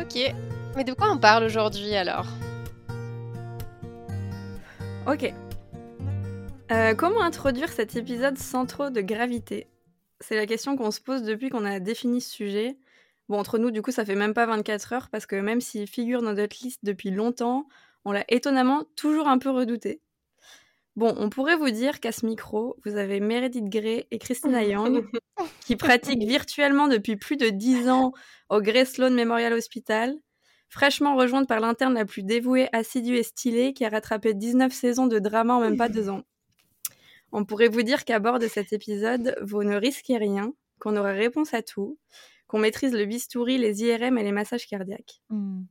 Ok, mais de quoi on parle aujourd'hui alors Ok. Euh, comment introduire cet épisode sans trop de gravité? C'est la question qu'on se pose depuis qu'on a défini ce sujet. Bon, entre nous, du coup, ça fait même pas 24 heures parce que même s'il figure dans notre liste depuis longtemps, on l'a étonnamment toujours un peu redouté. Bon, on pourrait vous dire qu'à ce micro, vous avez Meredith Gray et Christina Young, qui pratiquent virtuellement depuis plus de 10 ans au Grey Sloan Memorial Hospital, fraîchement rejointe par l'interne la plus dévouée, assidue et stylée, qui a rattrapé 19 saisons de drama en même pas deux ans. On pourrait vous dire qu'à bord de cet épisode, vous ne risquez rien, qu'on aura réponse à tout, qu'on maîtrise le bistouri, les IRM et les massages cardiaques. Hmm.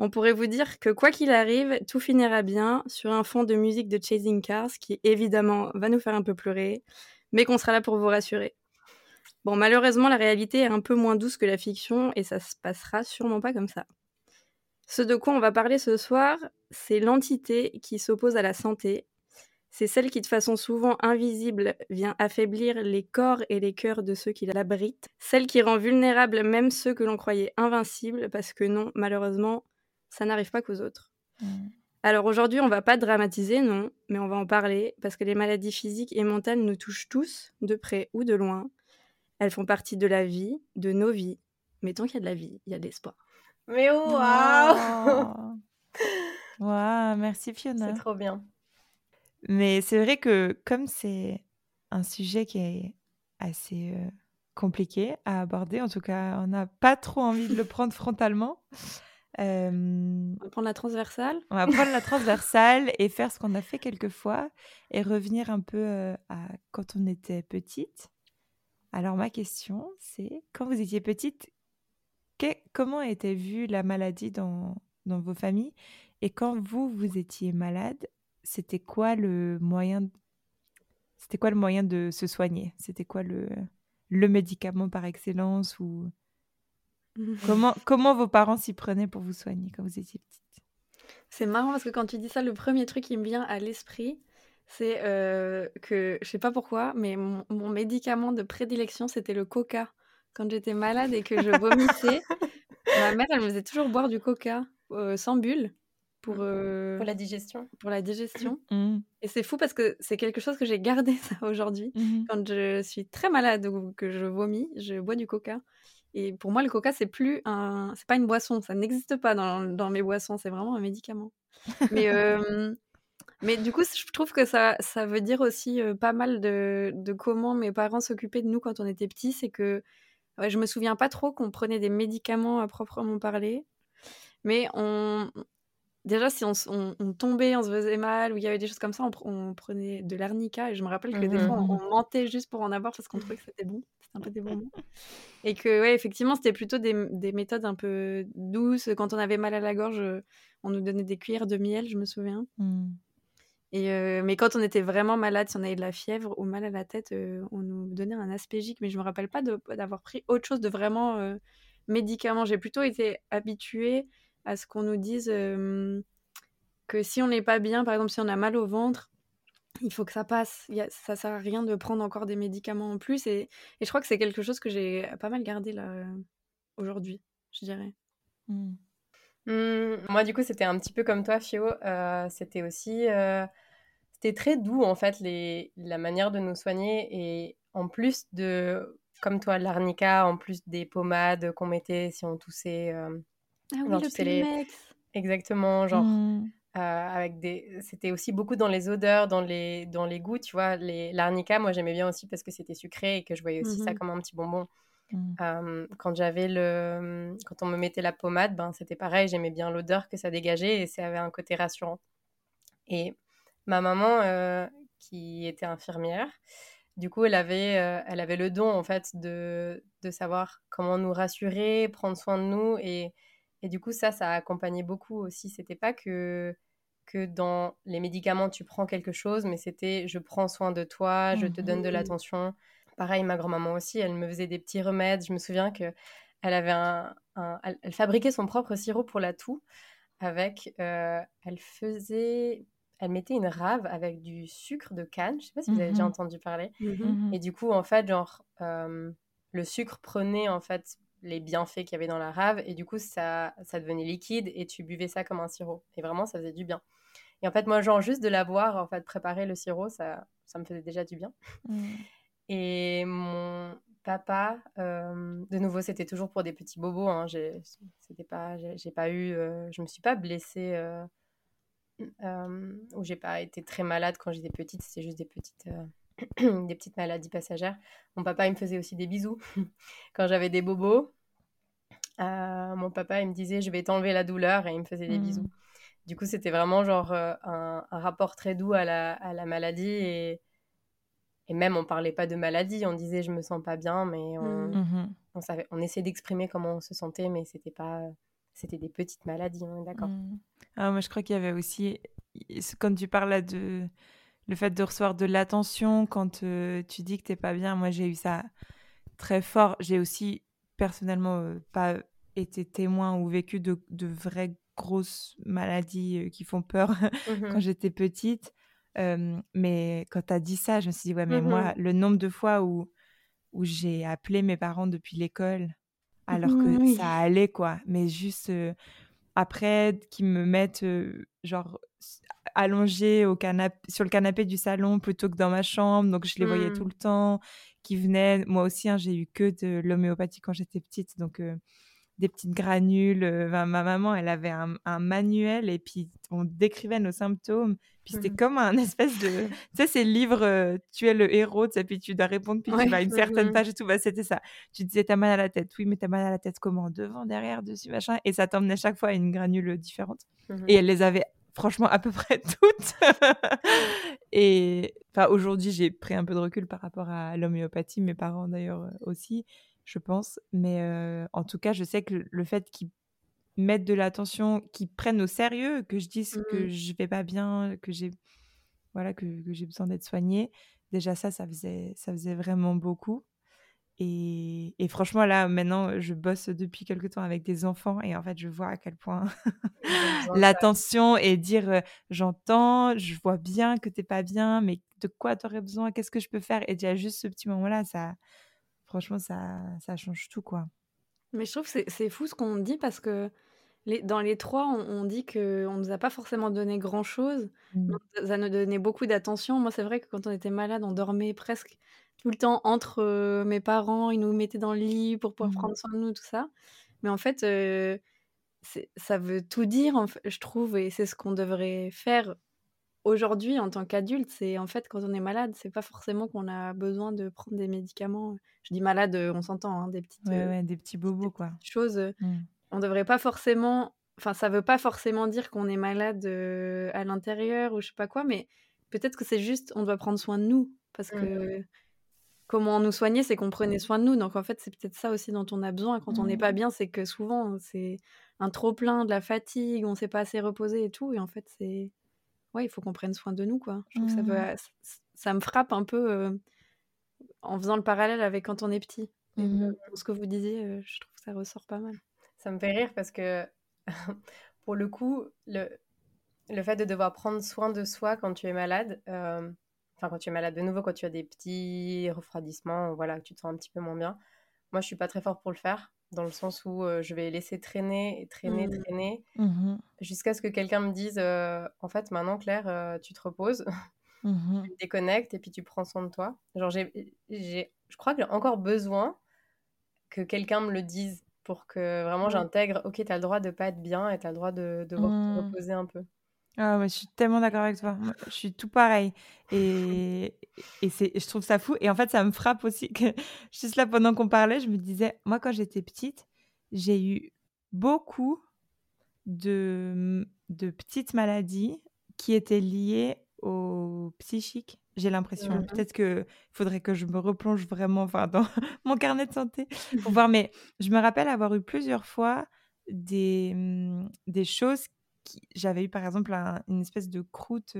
On pourrait vous dire que quoi qu'il arrive, tout finira bien sur un fond de musique de Chasing Cars qui évidemment va nous faire un peu pleurer, mais qu'on sera là pour vous rassurer. Bon, malheureusement, la réalité est un peu moins douce que la fiction et ça se passera sûrement pas comme ça. Ce de quoi on va parler ce soir, c'est l'entité qui s'oppose à la santé. C'est celle qui, de façon souvent invisible, vient affaiblir les corps et les cœurs de ceux qui l'abritent. Celle qui rend vulnérables même ceux que l'on croyait invincibles, parce que non, malheureusement, ça n'arrive pas qu'aux autres. Mm. Alors aujourd'hui, on va pas dramatiser, non, mais on va en parler parce que les maladies physiques et mentales nous touchent tous, de près ou de loin. Elles font partie de la vie, de nos vies. Mais tant qu'il y a de la vie, il y a de l'espoir. Mais waouh Waouh, merci Fiona. C'est trop bien. Mais c'est vrai que comme c'est un sujet qui est assez euh, compliqué à aborder, en tout cas, on n'a pas trop envie de le prendre frontalement. Euh, On va prendre la transversale. on va prendre la transversale et faire ce qu'on a fait quelques fois et revenir un peu euh, à quand on était petite. Alors ma question, c'est quand vous étiez petite, que- comment était vue la maladie dans, dans vos familles? Et quand vous vous étiez malade, c'était quoi le moyen de- c'était quoi le moyen de se soigner? C'était quoi le le médicament par excellence ou comment comment vos parents s'y prenaient pour vous soigner quand vous étiez petite? C'est marrant parce que quand tu dis ça, le premier truc qui me vient à l'esprit, c'est euh, que je sais pas pourquoi, mais mon, mon médicament de prédilection, c'était le coca. Quand j'étais malade et que je vomissais, ma mère, elle me faisait toujours boire du coca euh, sans bulle pour, euh, Pour la digestion. pour la digestion. Mmh. Et c'est fou parce que c'est quelque chose que j'ai gardé ça aujourd'hui. Mhm. Quand je suis très malade ou que je vomis, je bois du coca. Et pour moi, le coca, c'est plus un, c'est pas une boisson, ça n'existe pas dans, dans mes boissons, c'est vraiment un médicament. Mais, euh, mais du coup, je trouve que ça, ça veut dire aussi euh, pas mal de, de comment mes parents s'occupaient de nous quand on était petits. C'est que ouais, je me souviens pas trop qu'on prenait des médicaments à proprement parler, mais on, déjà si on, s- on- on tombait, on se faisait mal, ou il y avait des choses comme ça, on, pr- on prenait de l'arnica. Et je me rappelle que des fois, on, on mentait juste pour en avoir parce qu'on trouvait que c'était bon. C'était un peu des bonbons. Et que, ouais, effectivement, c'était plutôt des, des méthodes un peu douces. Quand on avait mal à la gorge, on nous donnait des cuillères de miel, je me souviens. Mhm. Et euh, mais quand on était vraiment malade, si on avait de la fièvre ou mal à la tête, euh, on nous donnait un aspégique. Mais je me rappelle pas d'avoir pris autre chose de vraiment euh, médicament. J'ai plutôt été habituée à ce qu'on nous dise euh, que si on n'est pas bien, par exemple si on a mal au ventre, il faut que ça passe. Il y a, ça sert à rien de prendre encore des médicaments en plus. Et, et je crois que c'est quelque chose que j'ai pas mal gardé là aujourd'hui, je dirais. Mhm. Hmm, moi, du coup, c'était un petit peu comme toi, Fio. Euh, c'était aussi. euh, c'était très doux, en fait, les, la manière de nous soigner. Et en plus de, comme toi, l'arnica, en plus des pommades qu'on mettait si on toussait. euh, Ah oui, Genre, le tu sais, les- exactement, genre. Mhm. euh, avec des c'était aussi beaucoup dans les odeurs dans les dans les goûts tu vois les l'arnica moi j'aimais bien aussi parce que c'était sucré et que je voyais aussi ça Mhm. comme un petit bonbon Mhm. Euh, quand j'avais le quand on me mettait la pommade ben c'était pareil j'aimais bien l'odeur que ça dégageait et ça avait un côté rassurant et ma maman euh, qui était infirmière du coup elle avait euh, elle avait le don en fait de de savoir comment nous rassurer prendre soin de nous et et du coup, ça, ça a accompagné beaucoup aussi. C'était pas que que dans les médicaments, tu prends quelque chose, mais c'était je prends soin de toi, je te donne de mmh. l'attention. Pareil, ma grand-maman aussi, elle me faisait des petits remèdes. Je me souviens que elle avait un, elle, fabriquait son propre sirop pour la toux avec, euh, elle faisait, elle mettait une rave avec du sucre de canne. Je sais pas si vous avez déjà mmh entendu parler. Mmh Et du coup, en fait, genre, euh, le sucre prenait en fait les bienfaits qu'il y avait dans la rave et du coup ça, ça devenait liquide et tu buvais ça comme un sirop. Et vraiment ça faisait du bien. Et en fait moi genre juste de l'avoir en fait préparé le sirop ça, ça me faisait déjà du bien. Mmh. et mon papa euh, de nouveau c'était toujours pour des petits bobos hein, j'ai c'était pas j'ai pas eu euh, je me suis pas blessée euh, ou j'ai pas été très malade quand j'étais petite. C'était juste des petites des petites maladies passagères. Mon papa, il me faisait aussi des bisous. Quand j'avais des bobos, euh, mon papa, il me disait, je vais t'enlever la douleur, et il me faisait des bisous. Mmh. Du coup, c'était vraiment genre euh, un, rapport très doux à la, à la maladie. Et, et, même, on parlait pas de maladie, on disait, je me sens pas bien, mais on, mmh. Mmh. on, savait, on essayait d'exprimer comment on se sentait, mais c'était pas... C'était des petites maladies, on d'accord. Ah, moi, je crois qu'il y avait aussi, quand tu parles de, le fait de recevoir de l'attention quand euh, tu dis que t'es pas bien, moi j'ai eu ça très fort. J'ai aussi personnellement euh, pas été témoin ou vécu de, vraies grosses maladies euh, qui font peur quand mmh j'étais petite. mais quand tu as dit ça, je me suis dit, ouais, mais mmh moi, le nombre de fois où, où j'ai appelé mes parents depuis l'école, alors que mmh, ça allait, quoi. Mais juste après, qu'ils me mettent, genre, allongée au sur le canapé du salon plutôt que dans ma chambre. Donc, je les voyais tout mmh. le temps, qui venaient. Moi aussi, hein, j'ai eu que de l'homéopathie quand j'étais petite. Donc, euh, des petites granules. Ma maman, elle avait un, manuel et puis on décrivait nos symptômes. Puis c'était mmh. comme un espèce de. Tu sais, ces livres, euh, tu es le héros, tu sais, puis tu dois répondre, puis tu vas à une certaine mmh. page et tout. Bah, c'était ça. Tu disais, t'as mal à la tête. Oui, mais t'as mal à la tête comment? Devant, derrière, dessus, machin. Et ça t'emmenait chaque fois à une granule différente. Et elle les avait franchement à peu près toutes. et enfin, aujourd'hui, j'ai pris un peu de recul par rapport à l'homéopathie, mes parents d'ailleurs euh, aussi, je pense. Mais euh, en tout cas, je sais que le fait qu'ils mettent de l'attention, qu'ils prennent au sérieux, que je dise que mmh. je vais pas bien, que j'ai voilà que, que j'ai besoin d'être soignée, déjà ça, ça faisait ça faisait vraiment beaucoup. Et, franchement, là, maintenant, je bosse depuis quelque temps avec des enfants et en fait, je vois à quel point l'attention et dire j'entends, je vois bien que t'es pas bien, mais de quoi tu aurais besoin, qu'est-ce que je peux faire? Et déjà, juste ce petit moment-là, ça, franchement, ça, ça change tout, quoi. Mais je trouve que c'est fou ce qu'on dit parce que les, dans les trois, on, dit qu'on ne nous a pas forcément donné grand-chose. Mmh. Ça nous donnait beaucoup d'attention. Moi, c'est vrai que quand on était malade, on dormait presque tout le temps entre mes parents, ils nous mettaient dans le lit pour pouvoir mmh prendre soin de nous, tout ça. Mais en fait, ça veut tout dire, je trouve, et c'est ce qu'on devrait faire aujourd'hui en tant qu'adulte. C'est en fait, quand on est malade, c'est pas forcément qu'on a besoin de prendre des médicaments. Je dis malade, on s'entend, hein, des petites, des petits bobos, quoi. Choses. Mmh. On devrait pas forcément. Enfin, ça veut pas forcément dire qu'on est malade à l'intérieur ou je sais pas quoi, mais peut-être que c'est juste, on doit prendre soin de nous parce mmh. que comment nous soigner, c'est qu'on prenait soin de nous. Donc en fait, c'est peut-être ça aussi dont on a besoin quand on n'est pas mmh. bien, c'est que souvent c'est un trop plein, de la fatigue, on s'est pas assez reposé et tout. Et en fait, c'est ouais, il faut qu'on prenne soin de nous quoi. Je trouve que ça, mmh. ça me frappe un peu euh, en faisant le parallèle avec quand on est petit. Mmh. ce que vous disiez, euh, je trouve que ça ressort pas mal. Ça me fait rire parce que pour le coup, le, le fait de devoir prendre soin de soi quand tu es malade. Euh, enfin quand tu es malade de nouveau, quand tu as des petits refroidissements, voilà, tu te sens un petit peu moins bien. Moi, je suis pas très fort pour le faire, dans le sens où euh, je vais laisser traîner, traîner, mmh. traîner, mmh jusqu'à ce que quelqu'un me dise, euh, en fait, maintenant, Claire, euh, tu te reposes, mmh tu te déconnectes et puis tu prends soin de toi. Genre, j'ai, je crois que j'ai encore besoin que quelqu'un me le dise pour que vraiment j'intègre, ok, tu as le droit de pas être bien et tu as le droit de devoir te reposer un peu. Ah, je suis tellement d'accord avec toi. Je suis tout pareil. Et, et c'est, je trouve ça fou. Et en fait, ça me frappe aussi que, juste là, pendant qu'on parlait, je me disais, moi, quand j'étais petite, j'ai eu beaucoup de, de petites maladies qui étaient liées au psychique. J'ai l'impression. Mmh Peut-être qu'il faudrait que je me replonge vraiment enfin, dans mon carnet de santé pour voir. Mais je me rappelle avoir eu plusieurs fois des, des choses. J'avais eu par exemple une espèce de croûte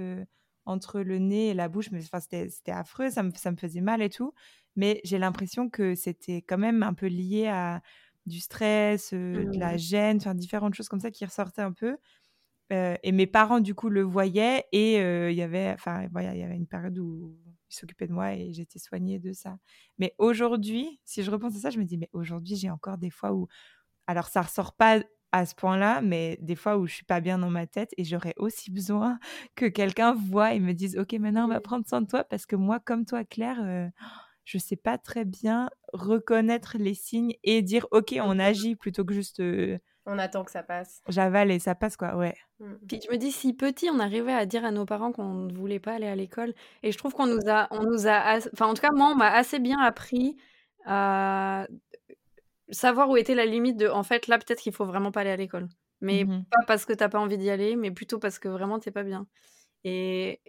entre le nez et la bouche, mais enfin, c'était affreux, ça me, ça me faisait mal et tout. Mais j'ai l'impression que c'était quand même un peu lié à du stress, de la mmh. gêne, enfin différentes choses comme ça qui ressortaient un peu. et mes parents du coup le voyaient et il y avait, enfin voilà, il y avait une période où ils s'occupaient de moi et j'étais soignée de ça. Mais aujourd'hui, si je repense à ça, je me dis mais aujourd'hui j'ai encore des fois où, alors ça ressort pas à ce point-là, mais des fois où je suis pas bien dans ma tête et j'aurais aussi besoin que quelqu'un voit et me dise ok maintenant on va prendre soin de toi parce que moi comme toi Claire je sais pas très bien reconnaître les signes et dire ok on agit plutôt que juste on attend que ça passe. j'avale et ça passe quoi ouais. Mmh. puis je me dis si petit on arrivait à dire à nos parents qu'on ne voulait pas aller à l'école et je trouve qu'on nous a on nous a enfin en tout cas moi on m'a assez bien appris à savoir où était la limite de en fait là peut-être qu'il faut vraiment pas aller à l'école. Mais mmh pas parce que t'as pas envie d'y aller mais plutôt parce que vraiment t'es pas bien. Et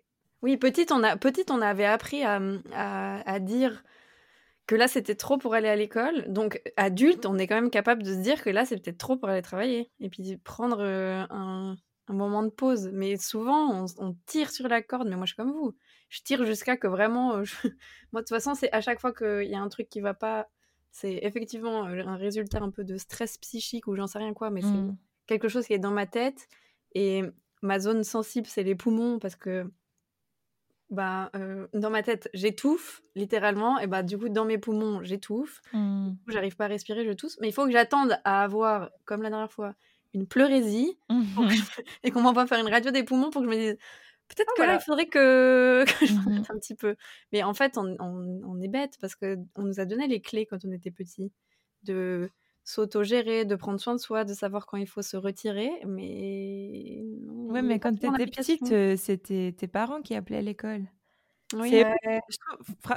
oui petite on a petite on avait appris à, à, dire que là c'était trop pour aller à l'école. Donc adulte on est quand même capable de se dire que là c'est peut-être trop pour aller travailler. Et puis prendre euh, un, un, moment de pause. Mais souvent on, tire sur la corde mais moi je suis comme vous. Je tire jusqu'à que vraiment euh, moi de toute façon c'est à chaque fois qu'il y a un truc qui va pas c'est effectivement un résultat un peu de stress psychique ou j'en sais rien quoi, mais c'est mmh. quelque chose qui est dans ma tête. Et ma zone sensible, c'est les poumons parce que bah, dans ma tête, j'étouffe littéralement. Et bah, du coup, dans mes poumons, j'étouffe. Mmh. J'arrive pas à respirer, je tousse. Mais il faut que j'attende à avoir, comme la dernière fois, une pleurésie et qu'on m'envoie faire une radio des poumons pour que je me dise Peut-être ah, que là, il faudrait que, je mmh m'arrête un petit peu. Mais en fait, on, est bête parce qu'on nous a donné les clés quand on était petit de s'auto-gérer, de prendre soin de soi, de savoir quand il faut se retirer. Mais. Ouais, mais quand tu étais petite, c'était tes parents qui appelaient à l'école. Oui,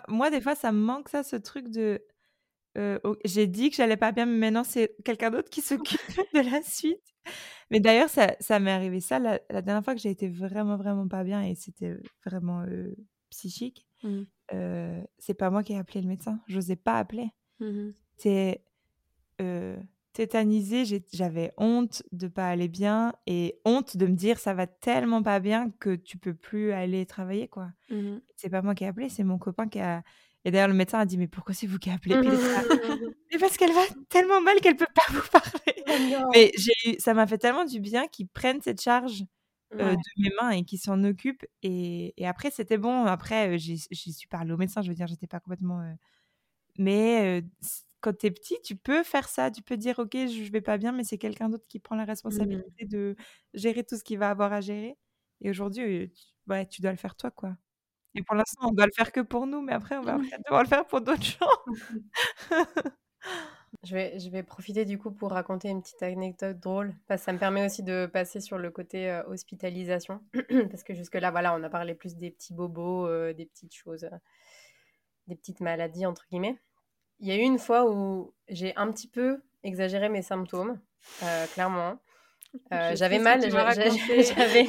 moi, des fois, ça me manque ça, ce truc de. J'ai dit que j'allais pas bien, mais maintenant, c'est quelqu'un d'autre qui s'occupe de la suite. Mais d'ailleurs, ça, ça m'est arrivé ça la, dernière fois que j'ai été vraiment, vraiment pas bien et c'était vraiment psychique. Mmh. c'est pas moi qui ai appelé le médecin. Je n'osais pas appeler. Mmh c'est tétanisé. J'avais honte de pas aller bien et honte de me dire ça va tellement pas bien que tu peux plus aller travailler. quoi. Mmh c'est pas moi qui ai appelé, c'est mon copain qui a et d'ailleurs, le médecin a dit Mais pourquoi c'est vous qui appelez Mais parce qu'elle va tellement mal qu'elle peut pas vous parler. Oh Mais ça m'a fait tellement du bien qu'ils prennent cette charge de mes mains et qu'ils s'en occupent. Et, après, c'était bon. Après, j'y suis parlé au médecin. Je veux dire, j'étais pas complètement. Mais quand tu es petit, tu peux faire ça. Tu peux dire Ok, je vais pas bien, mais c'est quelqu'un d'autre qui prend la mmh. responsabilité de gérer tout ce qu'il va avoir à gérer. Et aujourd'hui, ouais, tu dois le faire toi, quoi. Et pour l'instant, on doit le faire que pour nous, mais après, on va devoir le faire pour d'autres gens. je, vais, je vais profiter du coup pour raconter une petite anecdote drôle, parce que ça me permet aussi de passer sur le côté euh, hospitalisation, parce que jusque-là, voilà, on a parlé plus des petits bobos, euh, des petites choses, euh, des petites maladies, entre guillemets. Il y a eu une fois où j'ai un petit peu exagéré mes symptômes, clairement. j'avais mal, j'avais,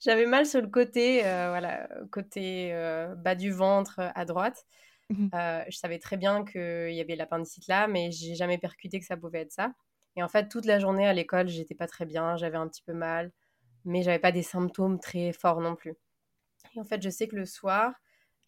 j'avais mal sur le côté, euh, voilà, côté euh, bas du ventre euh, à droite. Mmh je savais très bien qu'il y avait l'appendicite là, mais j'ai jamais percuté que ça pouvait être ça. Et en fait, toute la journée à l'école, j'étais pas très bien, j'avais un petit peu mal, mais j'avais pas des symptômes très forts non plus. Et en fait, je sais que le soir,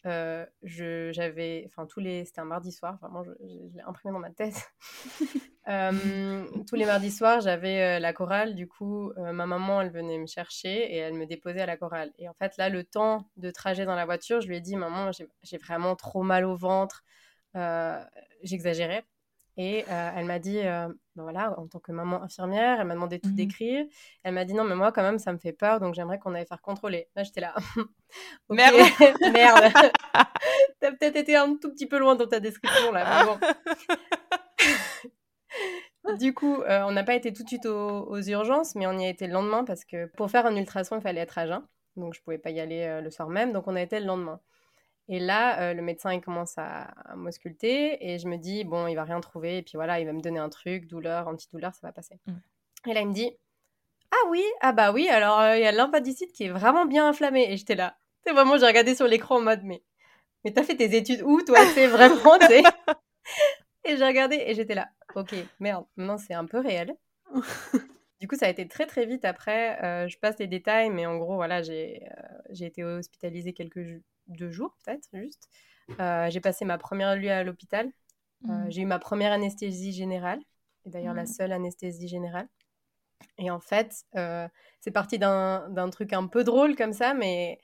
euh, j'avais, enfin tous les, c'était un mardi soir, vraiment, je, l'ai imprimé dans ma tête. Euh, tous les mardis soirs, j'avais euh, la chorale. Du coup, ma maman, elle venait me chercher et elle me déposait à la chorale. Et en fait, là, le temps de trajet dans la voiture, je lui ai dit, maman, j'ai vraiment trop mal au ventre. J'exagérais. Et euh, elle m'a dit, euh, ben voilà, en tant que maman infirmière, elle m'a demandé de tout mmh décrire. Elle m'a dit, non, mais moi, quand même, ça me fait peur, donc j'aimerais qu'on aille faire contrôler. Là, j'étais là. Merde. Merde. T'as peut-être été un tout petit peu loin dans ta description, là. du coup, euh, on n'a pas été tout de suite aux, urgences, mais on y a été le lendemain parce que pour faire un ultrason, il fallait être à jeun. Donc, je pouvais pas y aller le soir même. Donc, on a été le lendemain. Et là, euh, le médecin, il commence à, m'ausculter et je me dis, bon, il va rien trouver. Et puis voilà, il va me donner un truc, douleur, antidouleur, ça va passer. Mm. Et là, il me dit, ah oui, ah bah oui, alors euh, il y a l'impandicite qui est vraiment bien inflammé. Et j'étais là. C'est vraiment, j'ai regardé sur l'écran en mode, mais, mais t'as fait tes études où, toi C'est vraiment, tu Et j'ai regardé et j'étais là. Ok, merde, maintenant c'est un peu réel. du coup, ça a été très très vite après. je passe les détails, mais en gros, voilà, j'ai été hospitalisée quelques deux jours, peut-être, juste. j'ai passé ma première nuit à l'hôpital. Mmh. J'ai eu ma première anesthésie générale, et d'ailleurs la mmh. seule anesthésie générale. Et en fait, c'est parti d'un truc un peu drôle comme ça, mais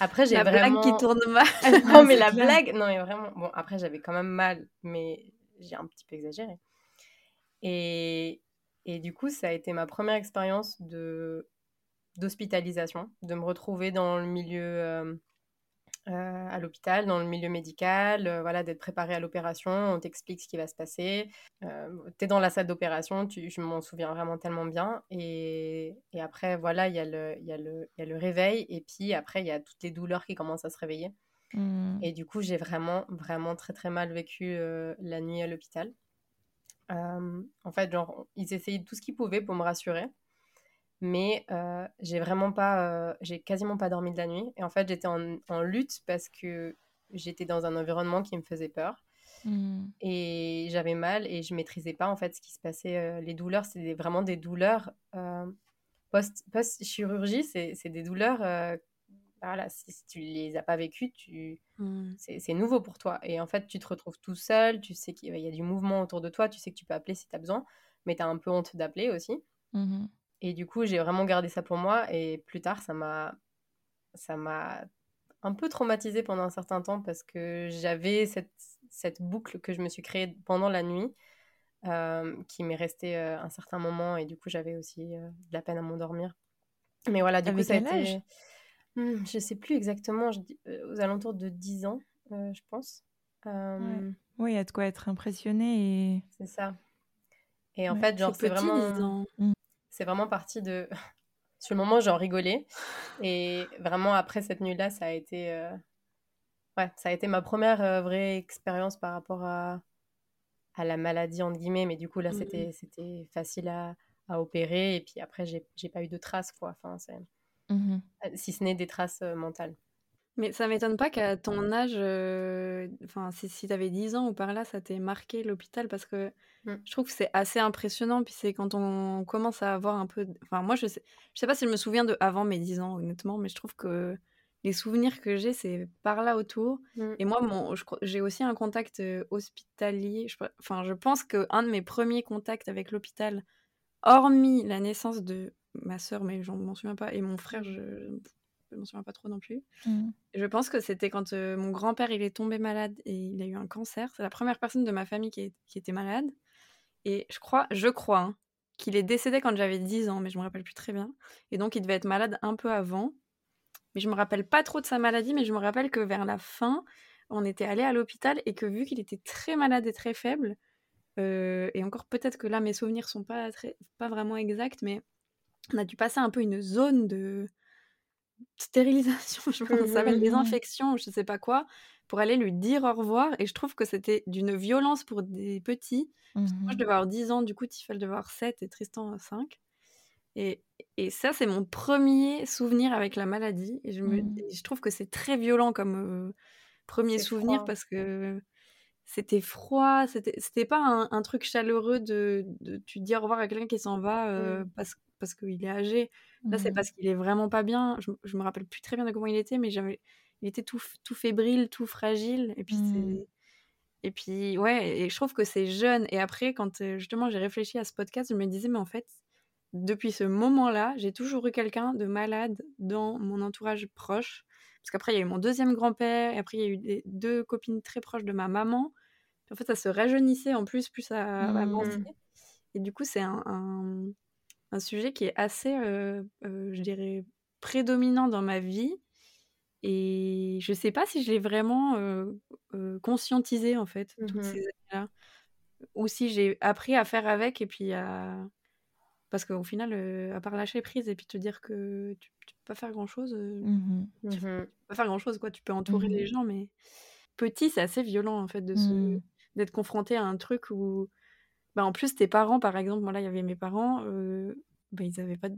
après, j'ai vraiment. La blague qui tourne mal. non, mais la blague. Non, mais vraiment. Bon, après, j'avais quand même mal, mais j'ai un petit peu exagéré. Et, et du coup, ça a été ma première expérience de d'hospitalisation, de me retrouver dans le milieu euh, à l'hôpital, dans le milieu médical, euh, voilà, d'être préparé à l'opération, on t'explique ce qui va se passer. Euh, tu es dans la salle d'opération, je m'en souviens vraiment tellement bien. Et, et après, voilà, il y, y, y, a le réveil, et puis après, il y a toutes les douleurs qui commencent à se réveiller. Mmh. Et du coup, j'ai vraiment, vraiment très, très mal vécu la nuit à l'hôpital. en fait, genre, ils essayaient tout ce qu'ils pouvaient pour me rassurer mais euh, j'ai vraiment pas, euh, j'ai quasiment pas dormi de la nuit. Et en fait, j'étais en, en, lutte parce que j'étais dans un environnement qui me faisait peur. Mmh. Et j'avais mal et je maîtrisais pas en fait ce qui se passait. Les douleurs, c'est vraiment des douleurs post-chirurgie, c'est des douleurs. voilà, si, tu les as pas vécues, tu... Mmh. c'est nouveau pour toi. Et en fait, tu te retrouves tout seul, tu sais qu'il y a du mouvement autour de toi, tu sais que tu peux appeler si tu as besoin, mais tu as un peu honte d'appeler aussi. Mmh et du coup, j'ai vraiment gardé ça pour moi. Et plus tard, ça m'a, ça m'a un peu traumatisée pendant un certain temps parce que j'avais cette, cette boucle que je me suis créée pendant la nuit euh, qui m'est restée euh, un certain moment. Et du coup, j'avais aussi euh, de la peine à m'endormir. Mais voilà, du coup, ça a été. Hmm, je sais plus exactement, je aux alentours de 10 ans, je pense. Oui, il y a de quoi être impressionné. Et... C'est ça. Et en fait, genre, c'est vraiment c'est vraiment parti de. Sur le moment, j'en rigolais. Et vraiment, après cette nuit-là, ça a été. Euh, ouais, ça a été ma première euh, vraie expérience par rapport à... à la maladie, entre guillemets. Mais du coup, là, c'était mmh c'était facile à... à opérer. Et puis après, j'ai pas eu de traces, quoi. Enfin, mmh Si ce n'est des traces euh, mentales. Mais ça m'étonne pas qu'à ton âge, euh, enfin, si, si tu avais 10 ans ou par là, ça t'ait marqué l'hôpital parce que mmh. je trouve que c'est assez impressionnant. Puis c'est quand on commence à avoir un peu. Enfin, moi, je sais, je sais pas si je me souviens de avant mes 10 ans, honnêtement, mais je trouve que les souvenirs que j'ai, c'est par là autour. Mmh. Et moi, mon, j'ai aussi un contact euh, hospitalier. Je, enfin, je pense qu'un de mes premiers contacts avec l'hôpital, hormis la naissance de ma sœur, mais je m'en souviens pas, et mon frère, je je m'en souviens pas trop non plus. Mmh. Je pense que c'était quand euh, mon grand-père il est tombé malade et il a eu un cancer. C'est la première personne de ma famille qui, était malade. Et je crois, je crois, hein, qu'il est décédé quand j'avais 10 ans, mais je me rappelle plus très bien. Et donc il devait être malade un peu avant. Mais je me rappelle pas trop de sa maladie, mais je me rappelle que vers la fin, on était allé à l'hôpital et que vu qu'il était très malade et très faible, euh, et encore peut-être que là mes souvenirs sont pas, très, pas vraiment exacts, mais on a dû passer un peu une zone de stérilisation, je pense, ça s'appelle des infections, je sais pas quoi, pour aller lui dire au revoir. Et je trouve que c'était d'une violence pour des petits. Moi, je mmh devais avoir 10 ans, du coup, Tiffel devait avoir 7 et Tristan 5. Et, et ça, c'est mon premier souvenir avec la maladie. Et je, me, mmh. je trouve que c'est très violent comme premier souvenir parce que c'était froid, c'était pas un, truc chaleureux de, de, tu dis au revoir à quelqu'un qui s'en va mmh. parce, parce qu'il est âgé. Là, c'est mmh. parce qu'il est vraiment pas bien. Je, je, me rappelle plus très bien de comment il était, mais j'avais, il était tout, tout fébrile, tout fragile. Et puis, mmh. et puis, ouais, et je trouve que c'est jeune. Et après, quand justement j'ai réfléchi à ce podcast, je me disais, mais en fait, depuis ce moment-là, j'ai toujours eu quelqu'un de malade dans mon entourage proche. Parce qu'après, il y a eu mon deuxième grand-père, et après, il y a eu des, deux copines très proches de ma maman. en fait, ça se rajeunissait en plus, plus ça avançait. Mmh. Et du coup, c'est un un sujet qui est assez, euh, euh, je dirais, prédominant dans ma vie. Et je sais pas si je l'ai vraiment conscientisé, en fait, toutes mmh ces années-là. Ou si j'ai appris à faire avec et puis à. Parce qu'au final, à part lâcher prise et puis te dire que tu, tu peux pas faire grand-chose, mmh tu peux pas faire grand-chose, quoi. Tu peux entourer les mmh gens, mais petit, c'est assez violent, en fait, de se d'être confronté à un truc où bah, en plus, tes parents, par exemple, moi là, il y avait mes parents, bah, ils n'avaient pas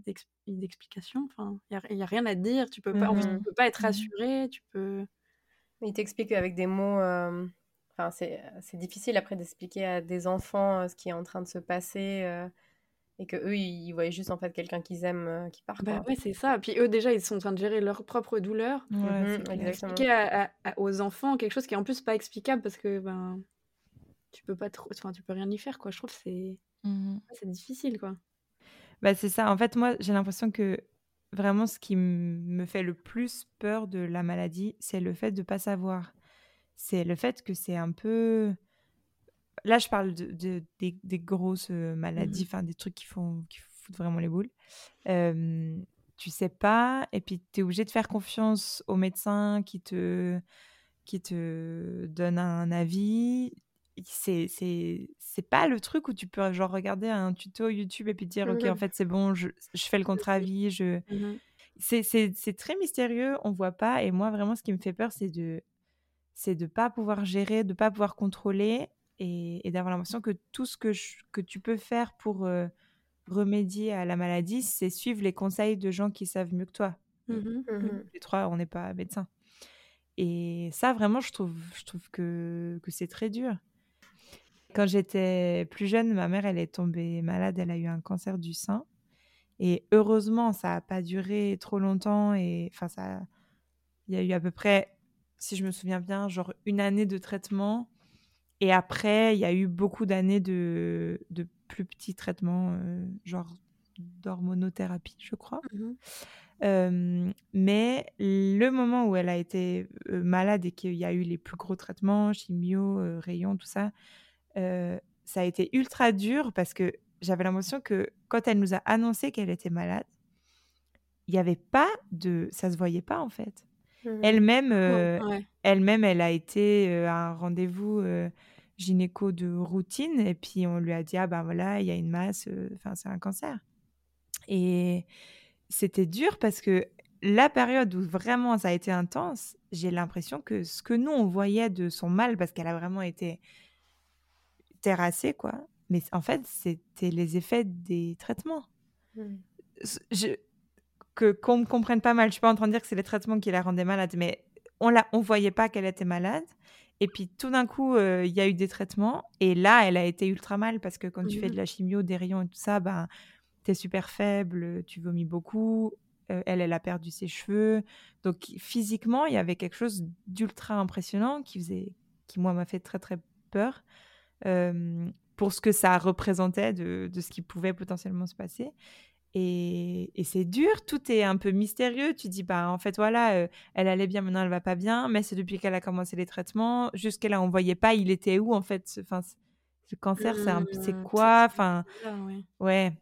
d'explication. Enfin, il n'y a, rien à dire. Tu peux pas, mmh peux pas être mmh rassuré. Tu peux. Ils t'expliquent avec des mots. Enfin, c'est difficile après d'expliquer à des enfants ce qui est en train de se passer. et que eux ils voyaient juste en fait quelqu'un qu'ils aiment euh, qui part. Bah ouais, c'est ça. Puis eux, déjà, ils sont en train de gérer leur propre douleur. Ouais, exactement. Expliquer à- à- à- aux enfants quelque chose qui est en plus pas explicable parce que ben tu peux pas trop, enfin tu peux rien y faire quoi. Je trouve c'est Mhm. c'est difficile quoi. Bah, c'est ça. En fait, moi, j'ai l'impression que vraiment ce qui me fait le plus peur de la maladie, c'est le fait de pas savoir. C'est le fait que c'est un peu. Là, je parle de, de- des, des grosses euh, maladies, enfin des trucs qui font qui foutent vraiment les boules. Euh, tu sais pas, et puis tu es obligé de faire confiance au médecin qui te qui te donne un avis. C'est c'est c'est pas le truc où tu peux genre regarder un tuto YouTube et puis dire ok en fait c'est bon je, je fais le contre-avis je c'est c'est très mystérieux on voit pas et moi vraiment ce qui me fait peur c'est de c'est de pas pouvoir gérer de pas pouvoir contrôler et, et d'avoir l'impression que tout ce que je- que tu peux faire pour euh, remédier à la maladie c'est suivre les conseils de gens qui savent mieux que toi Mhm. Mhm. les trois, on n'est pas médecins. Et ça, vraiment, je trouve, je trouve que, que c'est très dur. Quand j'étais plus jeune, ma mère, elle est tombée malade, elle a eu un cancer du sein. Et heureusement, ça n'a pas duré trop longtemps. Et enfin, ça, il y a eu à peu près, si je me souviens bien, genre une année de traitement. Et après, il y a eu beaucoup d'années de, de plus petits traitements, euh, genre d'hormonothérapie, je crois. Euh, mais le moment où elle a été euh, malade et qu'il y a eu les plus gros traitements, chimio, euh, rayons, tout ça, euh, ça a été ultra dur parce que j'avais l'impression que quand elle nous a annoncé qu'elle était malade, il n'y avait pas de... Ça se voyait pas en fait. Mhm. Elle-même, euh, Ouais. elle-même, elle a été à un rendez-vous gynéco de routine et puis on lui a dit ah ben voilà il y a une masse, enfin c'est un cancer. Et c'était dur parce que la période où vraiment ça a été intense, j'ai l'impression que ce que nous on voyait de son mal parce qu'elle a vraiment été terrassée quoi. Mais en fait c'était les effets des traitements Mhm. je, que qu'on me comprenne pas mal. Je suis pas en train de dire que c'est les traitements qui la rendaient malade, mais on la, on voyait pas qu'elle était malade. Et puis tout d'un coup, euh, il y a eu des traitements et là, elle a été ultra mal parce que quand tu fais de la chimio, des rayons et tout ça, ben t'es super faible, tu vomis beaucoup. euh, elle, elle a perdu ses cheveux. Donc physiquement, il y avait quelque chose d'ultra impressionnant qui faisait, qui moi m'a fait très très peur pour ce que ça représentait de, de ce qui pouvait potentiellement se passer. Et, et c'est dur, tout est un peu mystérieux. Tu dis, bah, en fait, voilà, euh, elle allait bien, maintenant elle va pas bien, mais c'est depuis qu'elle a commencé les traitements. Jusqu'à là, on voyait pas, il était où, en fait. ce- Enfin, ce ce cancer, c'est quoi Enfin, ouais. ouais.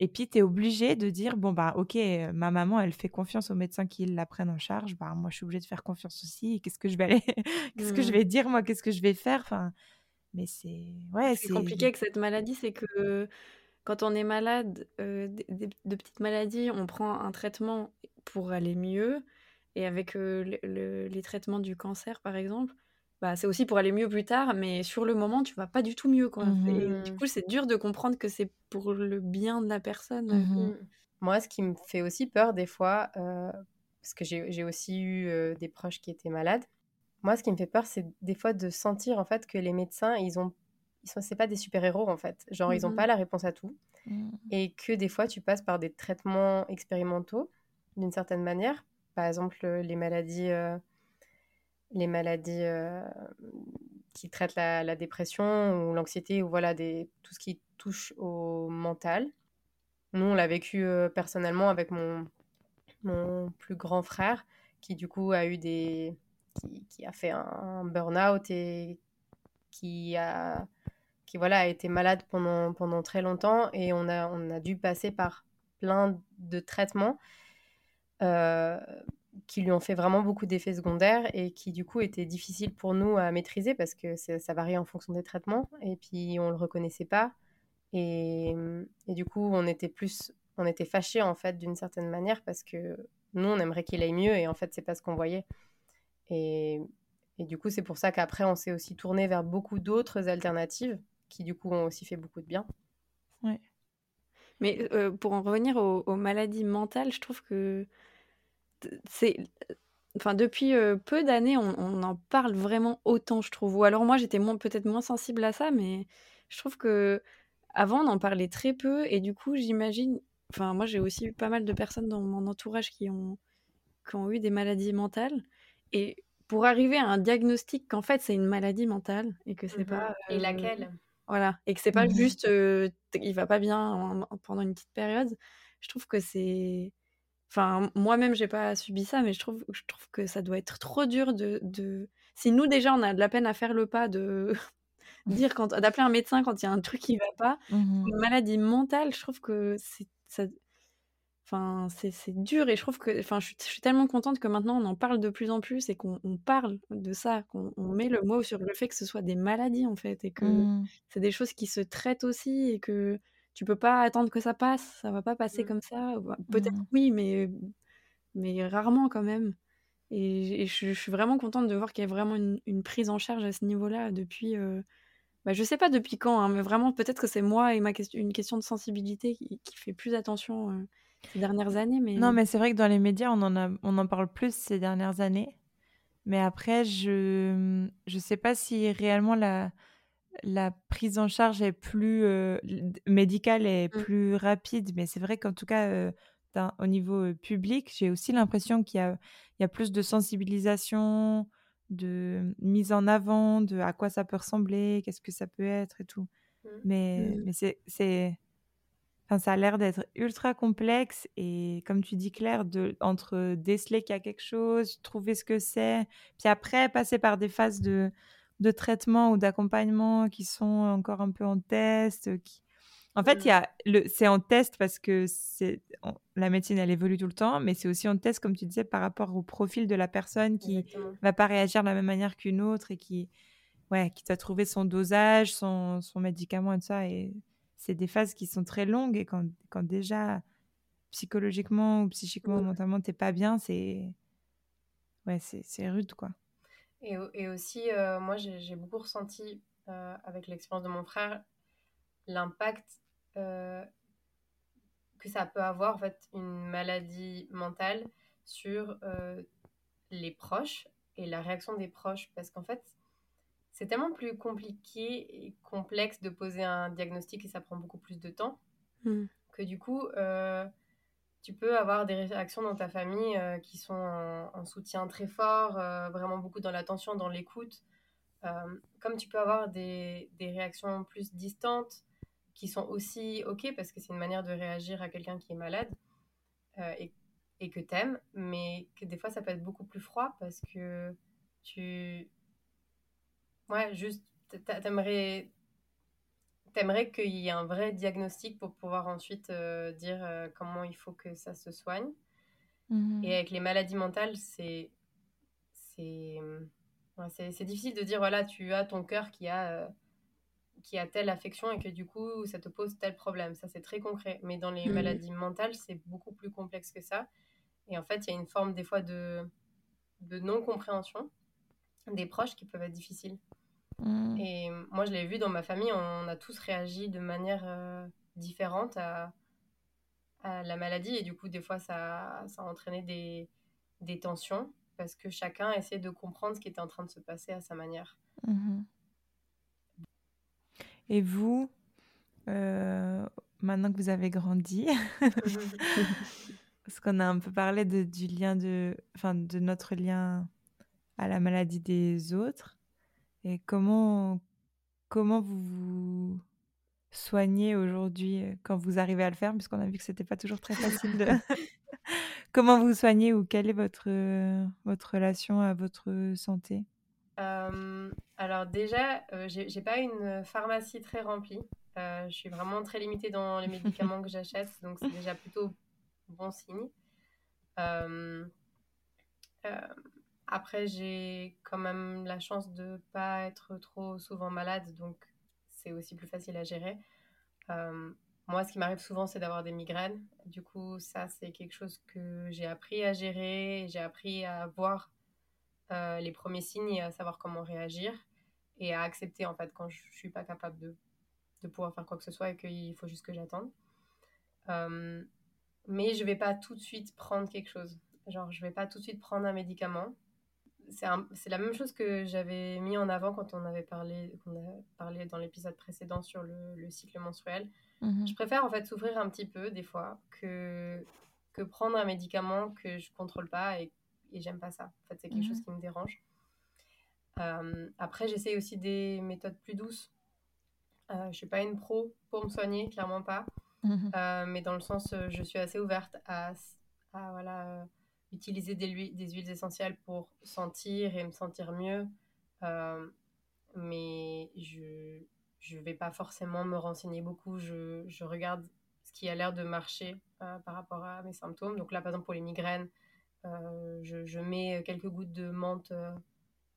Et puis, tu es obligé de dire, bon, bah, ok, euh, ma maman, elle fait confiance aux médecins qui la prennent en charge. Bah, moi, je suis obligée de faire confiance aussi. Qu'est-ce que je vais aller... Qu'est-ce que je Mhm. vais dire, moi Qu'est-ce que je vais faire Enfin, mais c'est... Ouais, compliqué avec cette maladie, c'est que quand on est malade euh, de petites maladies, on prend un traitement pour aller mieux. Et avec euh, le- le- les traitements du cancer, par exemple, bah, c'est aussi pour aller mieux plus tard, mais sur le moment, tu vas pas du tout mieux. Quoi. Et du coup, c'est dur de comprendre que c'est pour le bien de la personne. Mhm. Mm. Moi, ce qui me fait aussi peur des fois, euh, parce que j'ai j'ai aussi eu euh, des proches qui étaient malades, moi, ce qui me fait peur, c'est des fois de sentir en fait que les médecins, ils ont, ils sont, c'est pas des super-héros en fait. Genre, ils n'ont pas la réponse à tout. Mhm. Et que des fois, tu passes par des traitements expérimentaux d'une certaine manière. Par exemple, les maladies, euh, les maladies euh, qui traitent la, la dépression ou l'anxiété ou voilà, des, tout ce qui touche au mental. Nous, on l'a vécu euh, personnellement avec mon, mon plus grand frère qui, du coup, a eu des. Qui, a fait un, un burn-out et qui a. qui, voilà, a été malade pendant, pendant très longtemps et on a, on a dû passer par plein de traitements euh, qui lui ont fait vraiment beaucoup d'effets secondaires et qui, du coup, étaient difficiles pour nous à maîtriser parce que ça varie en fonction des traitements et puis on le reconnaissait pas. Et, et du coup, on était plus, on était fâchés en fait d'une certaine manière parce que nous, on aimerait qu'il aille mieux et en fait, c'est pas ce qu'on voyait. Et, et du coup, c'est pour ça qu'après, on s'est aussi tourné vers beaucoup d'autres alternatives qui, du coup, ont aussi fait beaucoup de bien. Mais euh, pour en revenir aux, aux maladies mentales, je trouve que c'est. Enfin, depuis euh, peu d'années, on, on en parle vraiment autant, je trouve. Ou alors moi, j'étais moins, peut-être moins sensible à ça, mais je trouve que avant, on en parlait très peu et du coup, j'imagine. Enfin, moi, j'ai aussi eu pas mal de personnes dans mon entourage qui ont, qui ont eu des maladies mentales. Et pour arriver à un diagnostic qu'en fait, c'est une maladie mentale et que c'est pas. Et euh, laquelle? Voilà. Et que c'est pas juste euh, il va pas bien en- en- pendant une petite période. Je trouve que c'est. Enfin, moi-même, j'ai pas subi ça, mais je trouve, je trouve que ça doit être trop dur de, de... Si nous, déjà, on a de la peine à faire le pas de dire quand d'appeler un médecin quand il y a un truc qui va pas, Mhm. une maladie mentale, je trouve que c'est ça... enfin, c'est dur et je trouve que enfin, je suis, je suis tellement contente que maintenant on en parle de plus en plus et qu'on on parle de ça, qu'on on met le mot sur le fait que ce soit des maladies en fait et que Mhm. c'est des choses qui se traitent aussi et que tu peux pas attendre que ça passe, ça va pas passer Mm. comme ça. Ou- Peut-être Mhm. oui, mais, mais rarement quand même. Et, et je, je suis vraiment contente de voir qu'il y a vraiment une, une prise en charge à ce niveau-là depuis. euh, bah, je sais pas depuis quand, hein, mais vraiment peut-être que c'est moi et ma question, une question de sensibilité qui, qui fait plus attention euh, ces dernières années. Mais Non, mais c'est vrai que dans les médias, on en, a, on en parle plus ces dernières années. Mais après, je je sais pas si réellement la, la prise en charge est plus euh, médicale est Mm. plus rapide. Mais c'est vrai qu'en tout cas, euh, au niveau euh, public, j'ai aussi l'impression qu'il y y a plus de sensibilisation, de mise en avant, de à quoi ça peut ressembler, qu'est-ce que ça peut être et tout. Mm. Mais, Mm. mais c'est, c'est, Enfin, ça a l'air d'être ultra complexe et comme tu dis Claire, de, entre déceler qu'il y a quelque chose, trouver ce que c'est, puis après passer par des phases de, de traitement ou d'accompagnement qui sont encore un peu en test. Qui... En fait, le, c'est en test parce que on- la médecine, elle évolue tout le temps, mais c'est aussi en test, comme tu disais, par rapport au profil de la personne qui Exactement. va pas réagir de la même manière qu'une autre et qui, ouais, qui doit trouver son dosage, son, son médicament et tout ça. Et c'est des phases qui sont très longues et quand, quand déjà psychologiquement ou psychiquement ou mentalement t'es pas bien, c'est ouais, c'est c'est rude quoi. Et, et aussi, euh, moi, j'ai beaucoup ressenti euh, avec l'expérience de mon frère l'impact euh, que ça peut avoir, en fait, une maladie mentale sur les proches et la réaction des proches. Parce qu'en fait, c'est tellement plus compliqué et complexe de poser un diagnostic et ça prend beaucoup plus de temps Mm. que du coup, euh, tu peux avoir des réactions dans ta famille euh, qui sont en, en soutien très fort, euh, vraiment beaucoup dans l'attention, dans l'écoute. Comme tu peux avoir des, des réactions plus distantes qui sont aussi OK parce que c'est une manière de réagir à quelqu'un qui est malade et, et que t'aimes, mais que des fois ça peut être beaucoup plus froid parce que tu... Ouais, juste, t'a- t'aimerais T'aimerais qu'il y ait un vrai diagnostic pour pouvoir ensuite euh, dire euh, comment il faut que ça se soigne. Mhm. Et avec les maladies mentales, c'est c'est ouais, difficile de dire voilà, tu as ton cœur qui a euh, qui a telle affection et que du coup ça te pose tel problème. Ça c'est très concret. Mais dans les Mhm. maladies mentales, c'est beaucoup plus complexe que ça. Et en fait, il y a une forme des fois de de non compréhension des proches qui peuvent être difficiles. Mhm. Et moi, je l'ai vu dans ma famille, on a tous réagi de manière euh, différente à, à la maladie. Et du coup, des fois, ça, ça a entraîné des, des tensions parce que chacun essayait de comprendre ce qui était en train de se passer à sa manière. Mhm. Et vous, euh, maintenant que vous avez grandi, parce qu'on a un peu parlé de, du lien de, enfin, de notre lien à la maladie des autres, et comment, comment vous vous soignez aujourd'hui euh, quand vous arrivez à le faire, puisqu'on a vu que c'était pas toujours très facile de... comment vous vous soignez ou quelle est votre, euh, votre relation à votre santé? Euh, alors déjà, euh, j'ai j'ai pas une pharmacie très remplie. Euh, je suis vraiment très limitée dans les médicaments que j'achète, donc c'est déjà plutôt bon signe. Après, j'ai quand même la chance de pas être trop souvent malade, donc c'est aussi plus facile à gérer. Euh, moi, ce qui m'arrive souvent, c'est d'avoir des migraines. Du coup, ça, c'est quelque chose que j'ai appris à gérer. J'ai appris à voir euh, les premiers signes et à savoir comment réagir et à accepter en fait quand je suis pas capable de, de pouvoir faire quoi que ce soit et qu'il faut juste que j'attende. Euh, mais je vais pas tout de suite prendre quelque chose. Genre, je vais pas tout de suite prendre un médicament. C'est la même chose que j'avais mis en avant quand on avait parlé, qu'on a parlé dans l'épisode précédent sur le, cycle menstruel. Mmh je préfère en fait souffrir un petit peu des fois que, que prendre un médicament que je contrôle pas et, et j'aime pas ça. En fait, c'est quelque chose mmh qui me dérange. Euh, après, j'essaie aussi des méthodes plus douces. Euh, je suis pas une pro pour me soigner, clairement pas. Mmh euh, mais dans le sens, je suis assez ouverte à, à voilà utiliser des, des, huiles essentielles pour sentir et me sentir mieux. Euh, mais je ne vais pas forcément me renseigner beaucoup. Je, je regarde ce qui a l'air de marcher euh, par rapport à mes symptômes. Donc là, par exemple, pour les migraines, euh, je, je, mets quelques gouttes de menthe,